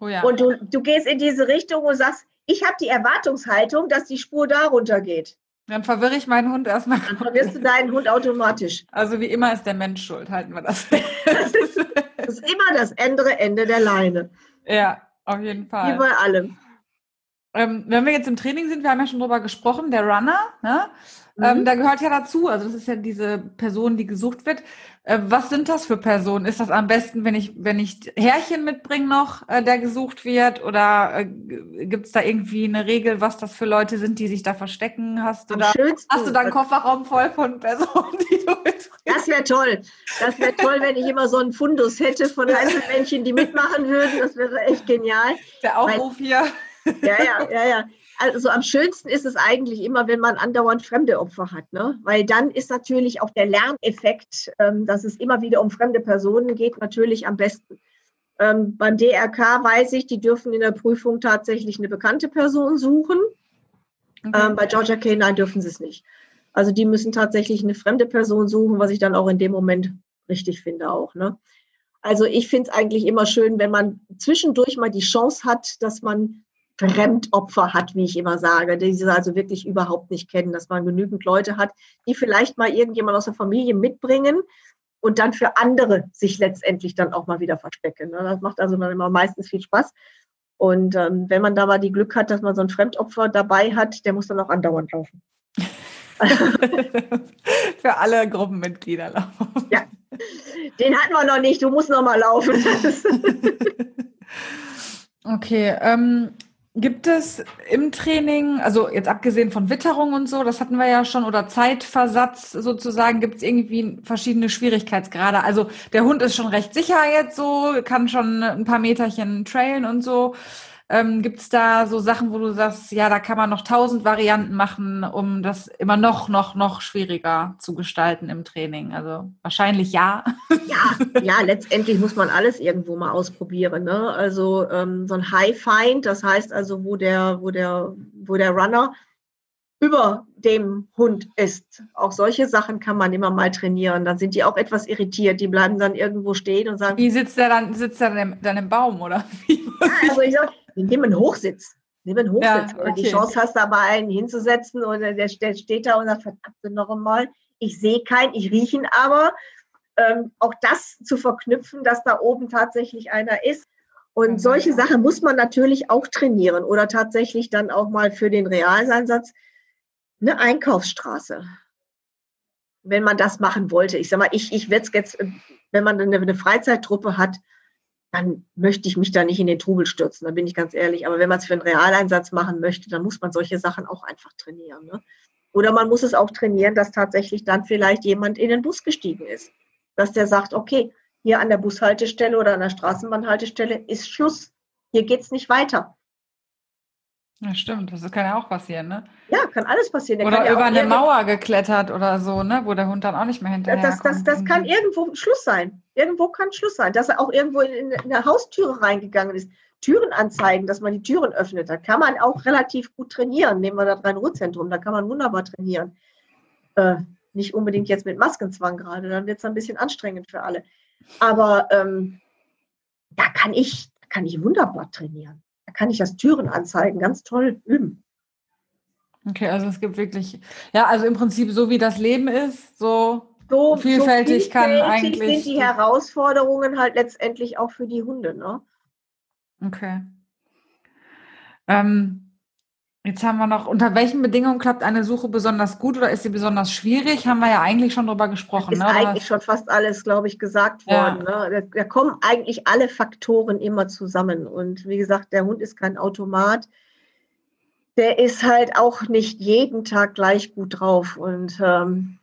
Oh ja. Und du, du gehst in diese Richtung und sagst, ich habe die Erwartungshaltung, dass die Spur da runter geht. Dann verwirre ich meinen Hund erstmal. Dann verwirrst du deinen Hund automatisch. Also wie immer ist der Mensch schuld, halten wir das. das, ist, das ist immer das andere Ende der Leine. Ja, auf jeden Fall. Wie bei allem. ähm, wenn wir jetzt im Training sind, wir haben ja schon drüber gesprochen, der Runner, ne? Mhm. Ähm, da gehört ja dazu, also das ist ja diese Person, die gesucht wird. Äh, was sind das für Personen? Ist das am besten, wenn ich, wenn ich Härchen mitbringe noch, äh, der gesucht wird? Oder äh, gibt es da irgendwie eine Regel, was das für Leute sind, die sich da verstecken? Hast du, da, hast du da einen Kofferraum voll von Personen, die du mitbringst? Das wäre toll. Das wäre toll, wenn ich immer so einen Fundus hätte von Einzelmännchen, die mitmachen würden. Das wäre echt genial. Der Aufruf Weil, hier. Ja, ja, ja, ja also am schönsten ist es eigentlich immer, wenn man andauernd fremde Opfer hat, ne? weil dann ist natürlich auch der Lerneffekt, ähm, dass es immer wieder um fremde Personen geht, natürlich am besten. Ähm, beim DRK weiß ich, die dürfen in der Prüfung tatsächlich eine bekannte Person suchen. Okay. Ähm, bei Georgia K9 dürfen sie es nicht. Also die müssen tatsächlich eine fremde Person suchen, was ich dann auch in dem Moment richtig finde auch. Ne? Also ich finde es eigentlich immer schön, wenn man zwischendurch mal die Chance hat, dass man Fremdopfer hat, wie ich immer sage, die sie also wirklich überhaupt nicht kennen, dass man genügend Leute hat, die vielleicht mal irgendjemand aus der Familie mitbringen und dann für andere sich letztendlich dann auch mal wieder verstecken. Ne? Das macht also dann immer meistens viel Spaß. Und ähm, wenn man da mal die Glück hat, dass man so ein Fremdopfer dabei hat, der muss dann auch andauernd laufen. für alle Gruppenmitglieder laufen. Ja, den hatten wir noch nicht. Du musst noch mal laufen. okay, ähm, Gibt es im Training, also jetzt abgesehen von Witterung und so, das hatten wir ja schon, oder Zeitversatz sozusagen, gibt es irgendwie verschiedene Schwierigkeitsgrade? Also der Hund ist schon recht sicher jetzt so, kann schon ein paar Meterchen trailen und so. Ähm, Gibt es da so Sachen, wo du sagst, ja, da kann man noch tausend Varianten machen, um das immer noch, noch, noch schwieriger zu gestalten im Training? Also wahrscheinlich ja. Ja, ja letztendlich muss man alles irgendwo mal ausprobieren. Ne? Also ähm, so ein High Find, das heißt also, wo der, wo der, wo der Runner über dem Hund ist. Auch solche Sachen kann man immer mal trainieren. Dann sind die auch etwas irritiert. Die bleiben dann irgendwo stehen und sagen. Wie sitzt der dann? Sitzt der dann im, dann im Baum oder? Ja, also ich sag, nimm einen Hochsitz. Nimm einen Hochsitz. Ja, okay. Die Chance hast du aber einen hinzusetzen oder der, der steht da und sagt, verdammt noch einmal, ich sehe keinen, ich rieche ihn aber. Ähm, auch das zu verknüpfen, dass da oben tatsächlich einer ist. Und mhm. solche Sachen muss man natürlich auch trainieren oder tatsächlich dann auch mal für den Realeinsatz eine Einkaufsstraße. Wenn man das machen wollte. Ich sag mal, ich, ich werde es jetzt, wenn man eine, eine Freizeittruppe hat, dann möchte ich mich da nicht in den Trubel stürzen, da bin ich ganz ehrlich. Aber wenn man es für einen Realeinsatz machen möchte, dann muss man solche Sachen auch einfach trainieren. Ne? Oder man muss es auch trainieren, dass tatsächlich dann vielleicht jemand in den Bus gestiegen ist. Dass der sagt, okay, hier an der Bushaltestelle oder an der Straßenbahnhaltestelle ist Schluss. Hier geht es nicht weiter. Ja, stimmt. Das kann ja auch passieren, ne? Ja, kann alles passieren. Der oder ja über eine Mauer geklettert oder so, ne? Wo der Hund dann auch nicht mehr hinterher das, das, das, das kann irgendwo Schluss sein. Irgendwo kann Schluss sein. Dass er auch irgendwo in, in eine Haustüre reingegangen ist. Türen anzeigen, dass man die Türen öffnet. Da kann man auch relativ gut trainieren. Nehmen wir das Rhein-Ruhr-Zentrum, da kann man wunderbar trainieren. Äh, nicht unbedingt jetzt mit Maskenzwang gerade, dann wird es ein bisschen anstrengend für alle. Aber ähm, da kann ich, kann ich wunderbar trainieren kann ich das Türen anzeigen, ganz toll üben. Okay, also es gibt wirklich, ja, also im Prinzip so wie das Leben ist, so, so vielfältig, so kann eigentlich. sind die Herausforderungen halt letztendlich auch für die Hunde, ne? Okay. Ähm, Jetzt haben wir noch, unter welchen Bedingungen klappt eine Suche besonders gut oder ist sie besonders schwierig? Haben wir ja eigentlich schon drüber gesprochen. Ist ne? eigentlich schon fast alles, glaube ich, gesagt worden. Ja. Ne? Da, da, kommen eigentlich alle Faktoren immer zusammen. Und wie gesagt, der Hund ist kein Automat. Der ist halt auch nicht jeden Tag gleich gut drauf. Und ähm,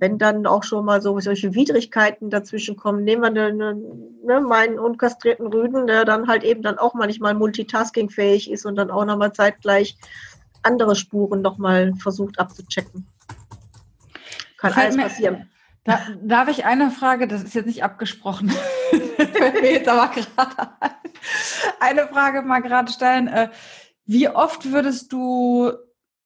wenn dann auch schon mal so solche Widrigkeiten dazwischen kommen, nehmen wir ne, ne, meinen unkastrierten Rüden, der dann halt eben dann auch manchmal multitaskingfähig ist und dann auch nochmal zeitgleich andere Spuren nochmal versucht abzuchecken. Kann alles passieren. Da, darf ich eine Frage, das ist jetzt nicht abgesprochen, jetzt aber gerade eine Frage mal gerade stellen. Äh, wie oft würdest du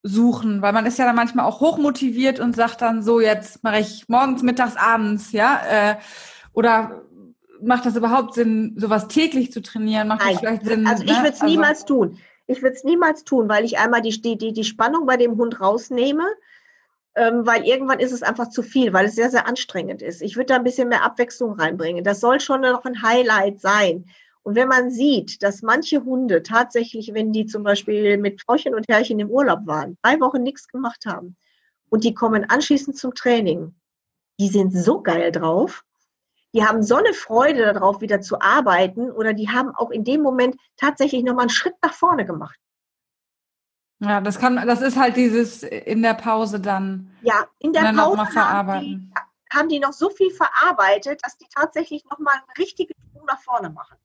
suchen, weil man ist ja dann manchmal auch hochmotiviert und sagt dann so, jetzt mache ich morgens, mittags, abends, ja, äh, oder macht das überhaupt Sinn, sowas täglich zu trainieren? Macht Nein. das vielleicht Sinn? Also ich ne? würde es also, niemals tun. Ich würde es niemals tun, weil ich einmal die, die, die Spannung bei dem Hund rausnehme, ähm, weil irgendwann ist es einfach zu viel, weil es sehr, sehr anstrengend ist. Ich würde da ein bisschen mehr Abwechslung reinbringen. Das soll schon noch ein Highlight sein. Und wenn man sieht, dass manche Hunde tatsächlich, wenn die zum Beispiel mit Frauchen und Herrchen im Urlaub waren, drei Wochen nichts gemacht haben und die kommen anschließend zum Training, die sind so geil drauf, die haben so eine Freude darauf, wieder zu arbeiten oder die haben auch in dem Moment tatsächlich nochmal einen Schritt nach vorne gemacht. Ja, das kann, das ist halt dieses in der Pause dann. Ja, in der Pause haben die, haben die, noch so viel verarbeitet, dass die tatsächlich nochmal einen richtigen Sprung nach vorne machen.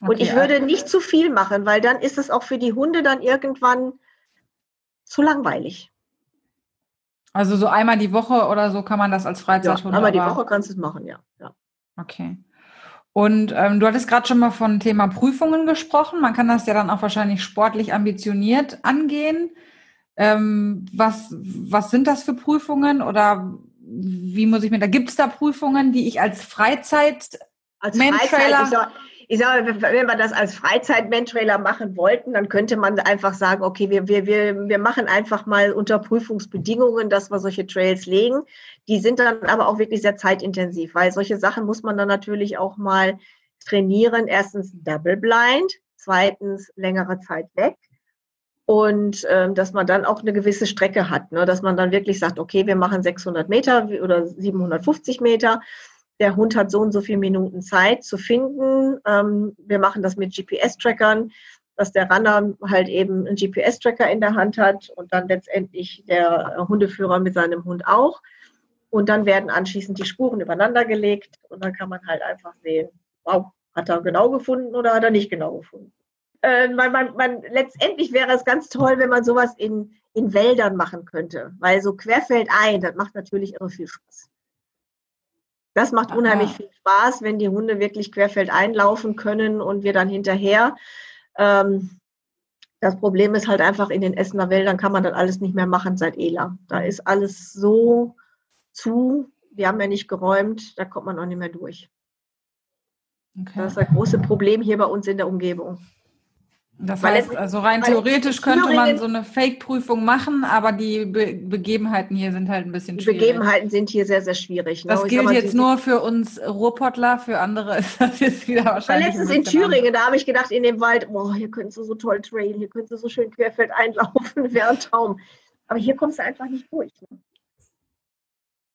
Okay, Und ich würde also nicht zu viel machen, weil dann ist es auch für die Hunde dann irgendwann zu langweilig. Also so einmal die Woche oder so kann man das als Freizeithund Ja, einmal die Woche kannst du es machen, ja. ja. Okay. Und ähm, du hattest gerade schon mal von Thema Prüfungen gesprochen. Man kann das ja dann auch wahrscheinlich sportlich ambitioniert angehen. Ähm, was, was sind das für Prüfungen oder wie muss ich mir, da gibt es da Prüfungen, die ich als Freizeit als Freizeit, ich sage, wenn wir das als Freizeit-Mentrailer machen wollten, dann könnte man einfach sagen, okay, wir, wir, wir, wir machen einfach mal unter Prüfungsbedingungen, dass wir solche Trails legen. Die sind dann aber auch wirklich sehr zeitintensiv, weil solche Sachen muss man dann natürlich auch mal trainieren. Erstens Double Blind, zweitens längere Zeit weg und ähm, dass man dann auch eine gewisse Strecke hat, ne? dass man dann wirklich sagt, okay, wir machen 600 Meter oder 750 Meter der Hund hat so und so viele Minuten Zeit zu finden. Ähm, wir machen das mit GPS-Trackern, dass der Runner halt eben einen GPS-Tracker in der Hand hat und dann letztendlich der Hundeführer mit seinem Hund auch. Und dann werden anschließend die Spuren übereinander gelegt und dann kann man halt einfach sehen, wow, hat er genau gefunden oder hat er nicht genau gefunden. Äh, man, man, man, letztendlich wäre es ganz toll, wenn man sowas in, in Wäldern machen könnte, weil so querfeldein, das macht natürlich irre viel Spaß. Das macht unheimlich viel Spaß, wenn die Hunde wirklich querfeld einlaufen können und wir dann hinterher. Ähm, das Problem ist halt einfach, in den Essener Wäldern kann man das alles nicht mehr machen seit ELA. Da ist alles so zu, wir haben ja nicht geräumt, da kommt man auch nicht mehr durch. Okay. Das ist das große Problem hier bei uns in der Umgebung. Das weil heißt, also rein theoretisch könnte man so eine Fake-Prüfung machen, aber die Be Begebenheiten hier sind halt ein bisschen schwierig. Die Begebenheiten sind hier sehr, sehr schwierig. Ne? Das gilt mal, jetzt nur für uns Ruhrpottler, für andere ist das jetzt wieder wahrscheinlich. Letztens in Thüringen, da habe ich gedacht, in dem Wald, boah, hier könntest du so toll trainen, hier könntest du so schön querfeld einlaufen, wäre ein Traum. Aber hier kommst du einfach nicht durch. Ne?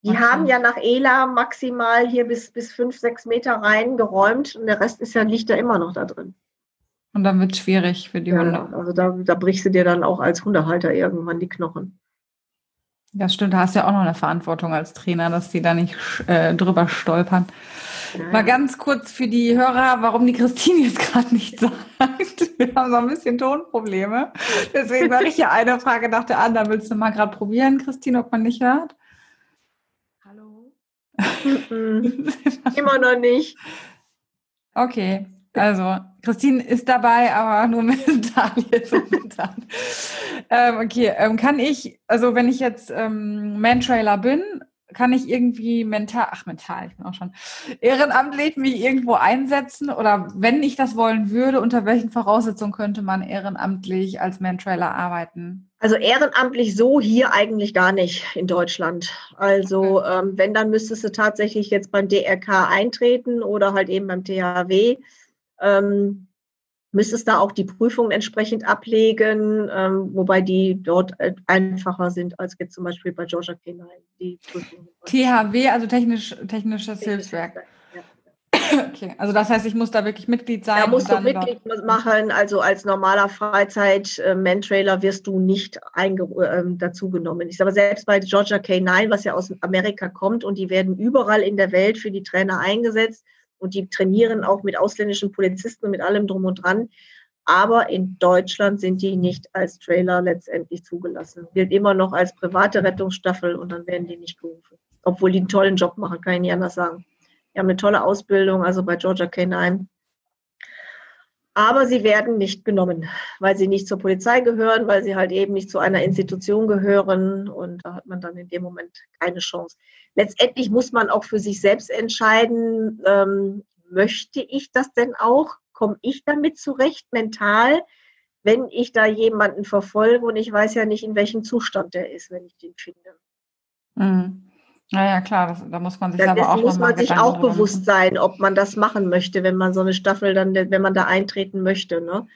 Die okay. haben ja nach ELA maximal hier bis, bis fünf, sechs Meter rein geräumt und der Rest ist ja, liegt da immer noch da drin. Und dann wird es schwierig für die ja, Hunde. Also da, da brichst du dir dann auch als Hundehalter irgendwann die Knochen. Das stimmt, da hast du ja auch noch eine Verantwortung als Trainer, dass die da nicht äh, drüber stolpern. Ja. Mal ganz kurz für die Hörer, warum die Christine jetzt gerade nicht sagt. Wir haben so ein bisschen Tonprobleme. Deswegen mache ich ja eine Frage nach der anderen. Willst du mal gerade probieren, Christine, ob man nicht hört? Hallo? Immer noch nicht. Okay. Also, Christine ist dabei, aber nur mental jetzt momentan. ähm, okay, ähm, kann ich, also wenn ich jetzt ähm, Man-Trailer bin, kann ich irgendwie mental, ach mental, ich bin auch schon, ehrenamtlich mich irgendwo einsetzen oder wenn ich das wollen würde, unter welchen Voraussetzungen könnte man ehrenamtlich als Man-Trailer arbeiten? Also ehrenamtlich so hier eigentlich gar nicht in Deutschland. Also okay. ähm, wenn, dann müsstest du tatsächlich jetzt beim DRK eintreten oder halt eben beim THW ähm, müsstest da auch die Prüfungen entsprechend ablegen, ähm, wobei die dort einfacher sind als jetzt zum Beispiel bei Georgia K9. Die THW, also technisch, technisches Hilfswerk. Okay, also das heißt, ich muss da wirklich Mitglied sein. Da musst du Mitglied machen. Also als normaler Freizeit-Man-Trailer wirst du nicht äh, dazu genommen. Ich sage selbst bei Georgia K9, was ja aus Amerika kommt und die werden überall in der Welt für die Trainer eingesetzt, und die trainieren auch mit ausländischen Polizisten und mit allem drum und dran. Aber in Deutschland sind die nicht als Trailer letztendlich zugelassen. Gilt immer noch als private Rettungsstaffel und dann werden die nicht gerufen. Obwohl die einen tollen Job machen, kann ich nicht anders sagen. Die haben eine tolle Ausbildung, also bei Georgia K9. Aber sie werden nicht genommen, weil sie nicht zur Polizei gehören, weil sie halt eben nicht zu einer Institution gehören. Und da hat man dann in dem Moment keine Chance letztendlich muss man auch für sich selbst entscheiden, ähm, möchte ich das denn auch? Komme ich damit zurecht mental, wenn ich da jemanden verfolge und ich weiß ja nicht, in welchem Zustand der ist, wenn ich den finde. Mhm. Naja, klar, das, da muss man sich aber auch muss man sich Gedanken auch bewusst machen. sein, ob man das machen möchte, wenn man so eine Staffel dann, wenn man da eintreten möchte. Ne?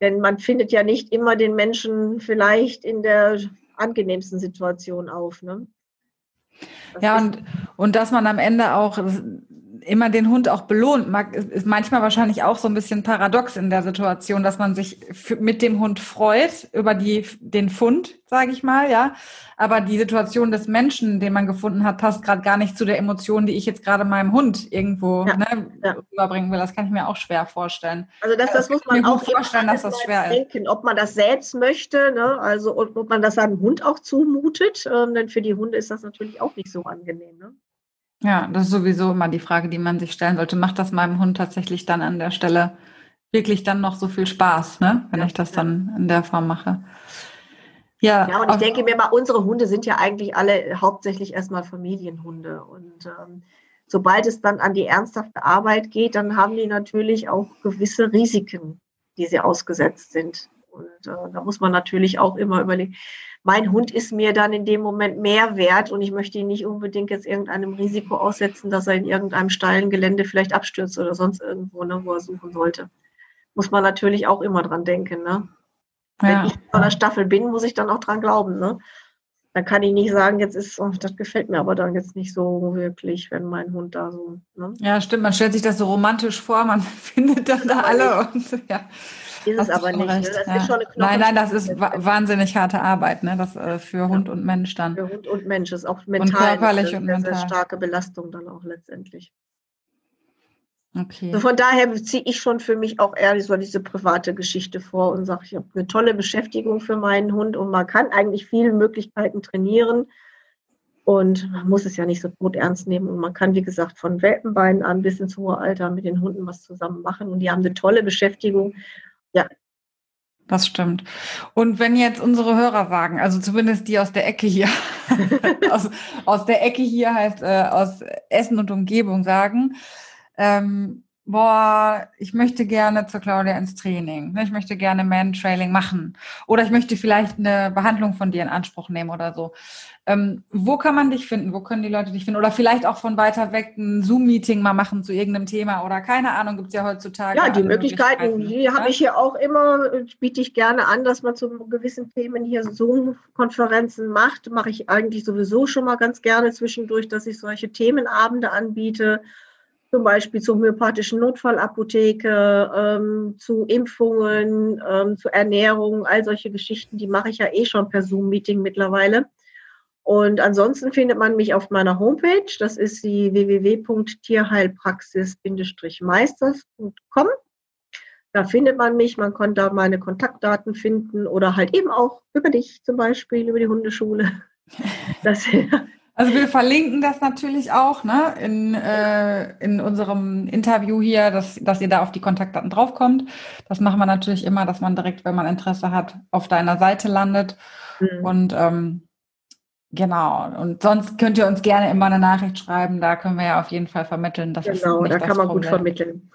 Denn man findet ja nicht immer den Menschen vielleicht in der angenehmsten Situation auf. Ne? Ja, und, und dass man am Ende auch immer den Hund auch belohnt, ist manchmal wahrscheinlich auch so ein bisschen paradox in der Situation, dass man sich mit dem Hund freut über die, den Fund, sage ich mal, ja. Aber die Situation des Menschen, den man gefunden hat, passt gerade gar nicht zu der Emotion, die ich jetzt gerade meinem Hund irgendwo Ja, ne, ja. überbringen will. Das kann ich mir auch schwer vorstellen. Also das, das das muss man auch vorstellen, dass das schwer mal ist. denken, ob man das selbst möchte, ne? also ob man das seinem Hund auch zumutet, ähm, denn für die Hunde ist das natürlich auch nicht so angenehm. Ne? Ja, das ist sowieso immer die Frage, die man sich stellen sollte. Macht das meinem Hund tatsächlich dann an der Stelle wirklich dann noch so viel Spaß, ne? wenn Ja, ich das ja. dann in der Form mache? Ja, Ja, und ich denke mir mal, unsere Hunde sind ja eigentlich alle hauptsächlich erstmal Familienhunde. Und ähm, sobald es dann an die ernsthafte Arbeit geht, dann haben die natürlich auch gewisse Risiken, die sie ausgesetzt sind. Und äh, da muss man natürlich auch immer überlegen, mein Hund ist mir dann in dem Moment mehr wert und ich möchte ihn nicht unbedingt jetzt irgendeinem Risiko aussetzen, dass er in irgendeinem steilen Gelände vielleicht abstürzt oder sonst irgendwo, ne, wo er suchen sollte. Muss man natürlich auch immer dran denken. Ne? Wenn ja. ich von der Staffel bin, muss ich dann auch dran glauben. Ne? Dann kann ich nicht sagen, jetzt ist, oh, das gefällt mir aber dann jetzt nicht so wirklich, wenn mein Hund da so. Ne? ja, stimmt. Man stellt sich das so romantisch vor, man findet dann da alle und ja. Ist hast es aber nicht. Ne? recht, Das ja. ist schon eine Nein, nein, das ist wahnsinnig harte Arbeit, ne? Das äh, für Hund und Mensch dann. für Hund und Mensch. Ist auch mental körperlich eine und sehr, sehr mental. starke Belastung dann auch letztendlich. Okay. Also von daher ziehe ich schon für mich auch eher so diese private Geschichte vor und sage, ich habe eine tolle Beschäftigung für meinen Hund und man kann eigentlich viele Möglichkeiten trainieren und man muss es ja nicht so gut ernst nehmen und man kann, wie gesagt, von Welpenbeinen an bis ins hohe Alter mit den Hunden was zusammen machen und die haben eine tolle Beschäftigung. Das stimmt. Und wenn jetzt unsere Hörer sagen, also zumindest die aus der Ecke hier, aus, aus der Ecke hier heißt äh, aus Essen und Umgebung sagen, ähm, boah, ich möchte gerne zur Claudia ins Training, ne? ich möchte gerne Man-Trailing machen oder ich möchte vielleicht eine Behandlung von dir in Anspruch nehmen oder so. Ähm, wo kann man dich finden? Wo können die Leute dich finden? Oder vielleicht auch von weiter weg ein Zoom-Meeting mal machen zu irgendeinem Thema oder keine Ahnung, gibt es ja heutzutage. Ja, die alle Möglichkeiten, die habe ne? ich hier auch immer, biete ich gerne an, dass man zu gewissen Themen hier Zoom-Konferenzen macht. Mache ich eigentlich sowieso schon mal ganz gerne zwischendurch, dass ich solche Themenabende anbiete. Zum Beispiel zur homöopathischen Notfallapotheke, ähm, zu Impfungen, ähm, zu Ernährung, all solche Geschichten, die mache ich ja eh schon per Zoom-Meeting mittlerweile. Und ansonsten findet man mich auf meiner Homepage. Das ist die www.tierheilpraxis-meisters.com. Da findet man mich. Man kann da meine Kontaktdaten finden oder halt eben auch über dich zum Beispiel, über die Hundeschule. Das, Also wir verlinken das natürlich auch ne, in, äh, in unserem Interview hier, dass, dass ihr da auf die Kontaktdaten draufkommt. Das machen wir natürlich immer, dass man direkt, wenn man Interesse hat, auf deiner Seite landet. Mhm. Und ähm, genau, und sonst könnt ihr uns gerne immer eine Nachricht schreiben. Da können wir ja auf jeden Fall vermitteln. Das ist genau, da das kann man gut Problem. vermitteln.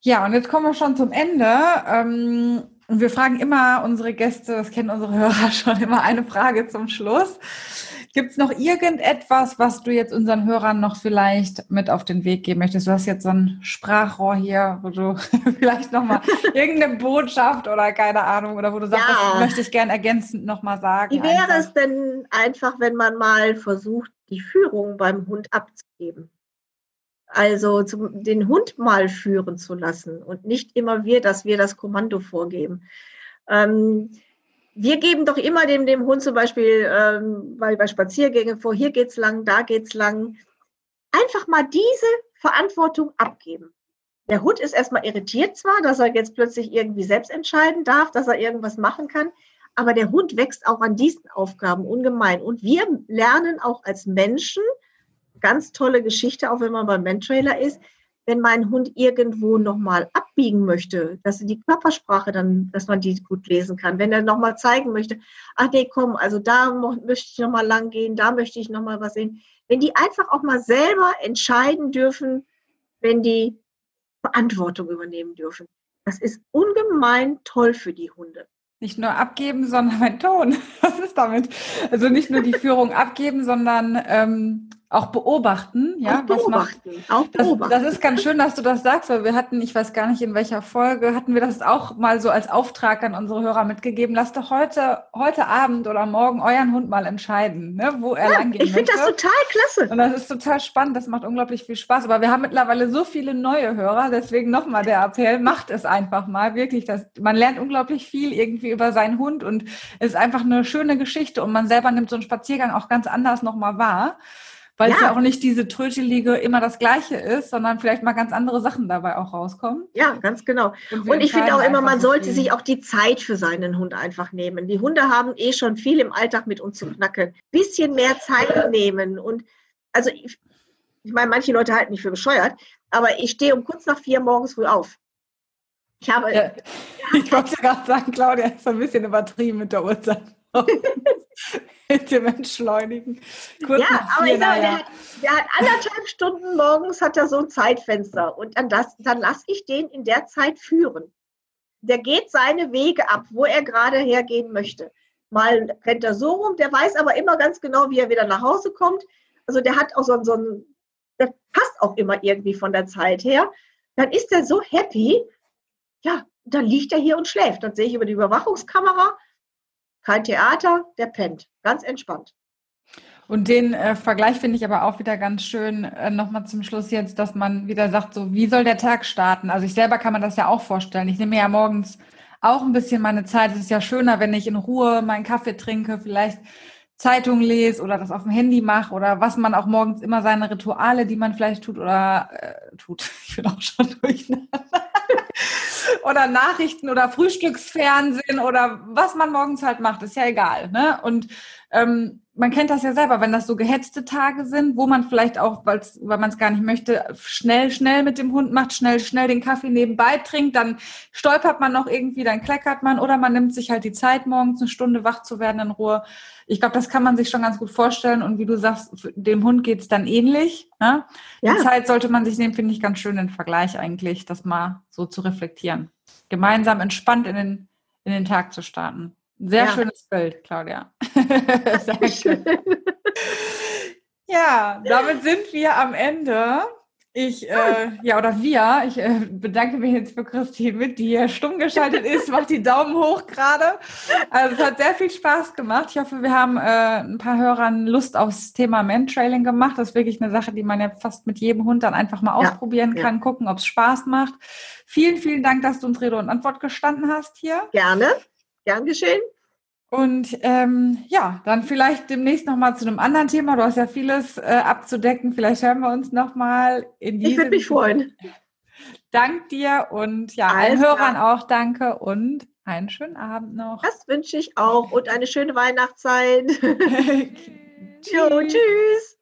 Ja, und jetzt kommen wir schon zum Ende. Ähm, und wir fragen immer unsere Gäste, das kennen unsere Hörer schon, immer eine Frage zum Schluss. Gibt es noch irgendetwas, was du jetzt unseren Hörern noch vielleicht mit auf den Weg geben möchtest? Du hast jetzt so ein Sprachrohr hier, wo du vielleicht nochmal irgendeine Botschaft oder keine Ahnung, oder wo du sagst, Ja. das möchte ich gern ergänzend nochmal sagen. Wie wäre einfach. es denn einfach, wenn man mal versucht, die Führung beim Hund abzugeben? Also zum, den Hund mal führen zu lassen und nicht immer wir, dass wir das Kommando vorgeben. Ähm, wir geben doch immer dem, dem Hund zum Beispiel ähm, bei, bei Spaziergängen vor, hier geht's lang, da geht's lang. Einfach mal diese Verantwortung abgeben. Der Hund ist erstmal irritiert zwar, dass er jetzt plötzlich irgendwie selbst entscheiden darf, dass er irgendwas machen kann, aber der Hund wächst auch an diesen Aufgaben ungemein. Und wir lernen auch als Menschen, ganz tolle Geschichte, auch wenn man beim Mentrailer ist, wenn mein Hund irgendwo nochmal abbiegen möchte, dass die Körpersprache dann, dass man die gut lesen kann. Wenn er nochmal zeigen möchte, ach nee, komm, also da möchte ich nochmal lang gehen, da möchte ich nochmal was sehen. Wenn die einfach auch mal selber entscheiden dürfen, wenn die Verantwortung übernehmen dürfen. Das ist ungemein toll für die Hunde. Nicht nur abgeben, sondern mein Ton. Was ist damit? Also nicht nur die Führung abgeben, sondern ähm, auch beobachten, ja. Auch beobachten. Macht, auch beobachten. Das, das, ist ganz schön, dass du das sagst, weil wir hatten, ich weiß gar nicht in welcher Folge, hatten wir das auch mal so als Auftrag an unsere Hörer mitgegeben. Lasst doch heute, heute Abend oder morgen euren Hund mal entscheiden, ne, wo er ja, lang geht. Ich finde das total klasse. Und das ist total spannend. Das macht unglaublich viel Spaß. Aber wir haben mittlerweile so viele neue Hörer. Deswegen nochmal der Appell. Macht es einfach mal. Wirklich. Das, man lernt unglaublich viel irgendwie über seinen Hund und es ist einfach eine schöne Geschichte und man selber nimmt so einen Spaziergang auch ganz anders nochmal wahr weil ja. es ja auch nicht diese Trötelige immer das Gleiche ist, sondern vielleicht mal ganz andere Sachen dabei auch rauskommen. Ja, ganz genau. Und, und ich finde auch immer, man sollte sich auch die Zeit für seinen Hund einfach nehmen. Die Hunde haben eh schon viel im Alltag mit uns zu knacken. Bisschen mehr Zeit nehmen und also ich, ich meine, manche Leute halten mich für bescheuert, aber ich stehe um kurz nach vier morgens früh auf. Ich habe. Ja, ich wollte gerade sagen, Claudia ist ein bisschen übertrieben mit der Uhrzeit. dem Entschleunigen. Kurz ja, aber ich sage, der, der, hat anderthalb Stunden morgens hat er so ein Zeitfenster und dann, das, dann lasse ich den in der Zeit führen. Der geht seine Wege ab, wo er gerade hergehen möchte. Mal rennt er so rum, der weiß aber immer ganz genau, wie er wieder nach Hause kommt. Also der hat auch so, so ein, der passt auch immer irgendwie von der Zeit her. Dann ist er so happy, ja, dann liegt er hier und schläft. Dann sehe ich über die Überwachungskamera, kein Theater, der pennt. Ganz entspannt. Und den äh, Vergleich finde ich aber auch wieder ganz schön, äh, nochmal zum Schluss jetzt, dass man wieder sagt, so, wie soll der Tag starten? Also ich selber kann man das ja auch vorstellen. Ich nehme ja morgens auch ein bisschen meine Zeit. Es ist ja schöner, wenn ich in Ruhe meinen Kaffee trinke, vielleicht Zeitung lese oder das auf dem Handy mache oder was man auch morgens immer seine Rituale, die man vielleicht tut oder äh, tut. Ich bin auch schon durcheinander oder Nachrichten oder Frühstücksfernsehen oder was man morgens halt macht, ist ja egal. Ne? Und ähm, man kennt das ja selber, wenn das so gehetzte Tage sind, wo man vielleicht auch, weil man es gar nicht möchte, schnell, schnell mit dem Hund macht, schnell, schnell den Kaffee nebenbei trinkt, dann stolpert man noch irgendwie, dann kleckert man oder man nimmt sich halt die Zeit, morgens eine Stunde wach zu werden in Ruhe. Ich glaube, das kann man sich schon ganz gut vorstellen und wie du sagst, dem Hund geht's dann ähnlich. Ne? Ja. Die Zeit sollte man sich nehmen, finde ich ganz schön den Vergleich eigentlich, das mal so zu reflektieren. Gemeinsam entspannt in den, in den Tag zu starten. Sehr ja. schönes Bild, Claudia. Sehr schön. ja, damit sind wir am Ende. Ich, äh, ja, oder wir, ich äh, bedanke mich jetzt für Christine mit, die hier stumm geschaltet ist, macht die Daumen hoch gerade. Also es hat sehr viel Spaß gemacht. Ich hoffe, wir haben äh, ein paar Hörern Lust aufs Thema Mantrailing gemacht. Das ist wirklich eine Sache, die man ja fast mit jedem Hund dann einfach mal ja, ausprobieren kann, ja. gucken, ob es Spaß macht. Vielen, vielen Dank, dass du uns Rede und Antwort gestanden hast hier. Gerne. Gern geschehen. Und ähm, ja, dann vielleicht demnächst nochmal zu einem anderen Thema. Du hast ja vieles äh, abzudecken. Vielleicht hören wir uns nochmal in diesem. Ich würde mich freuen. Dank dir und ja, allen Hörern auch danke und einen schönen Abend noch. Das wünsche ich auch und eine schöne Weihnachtszeit. tschüss. Tschüss.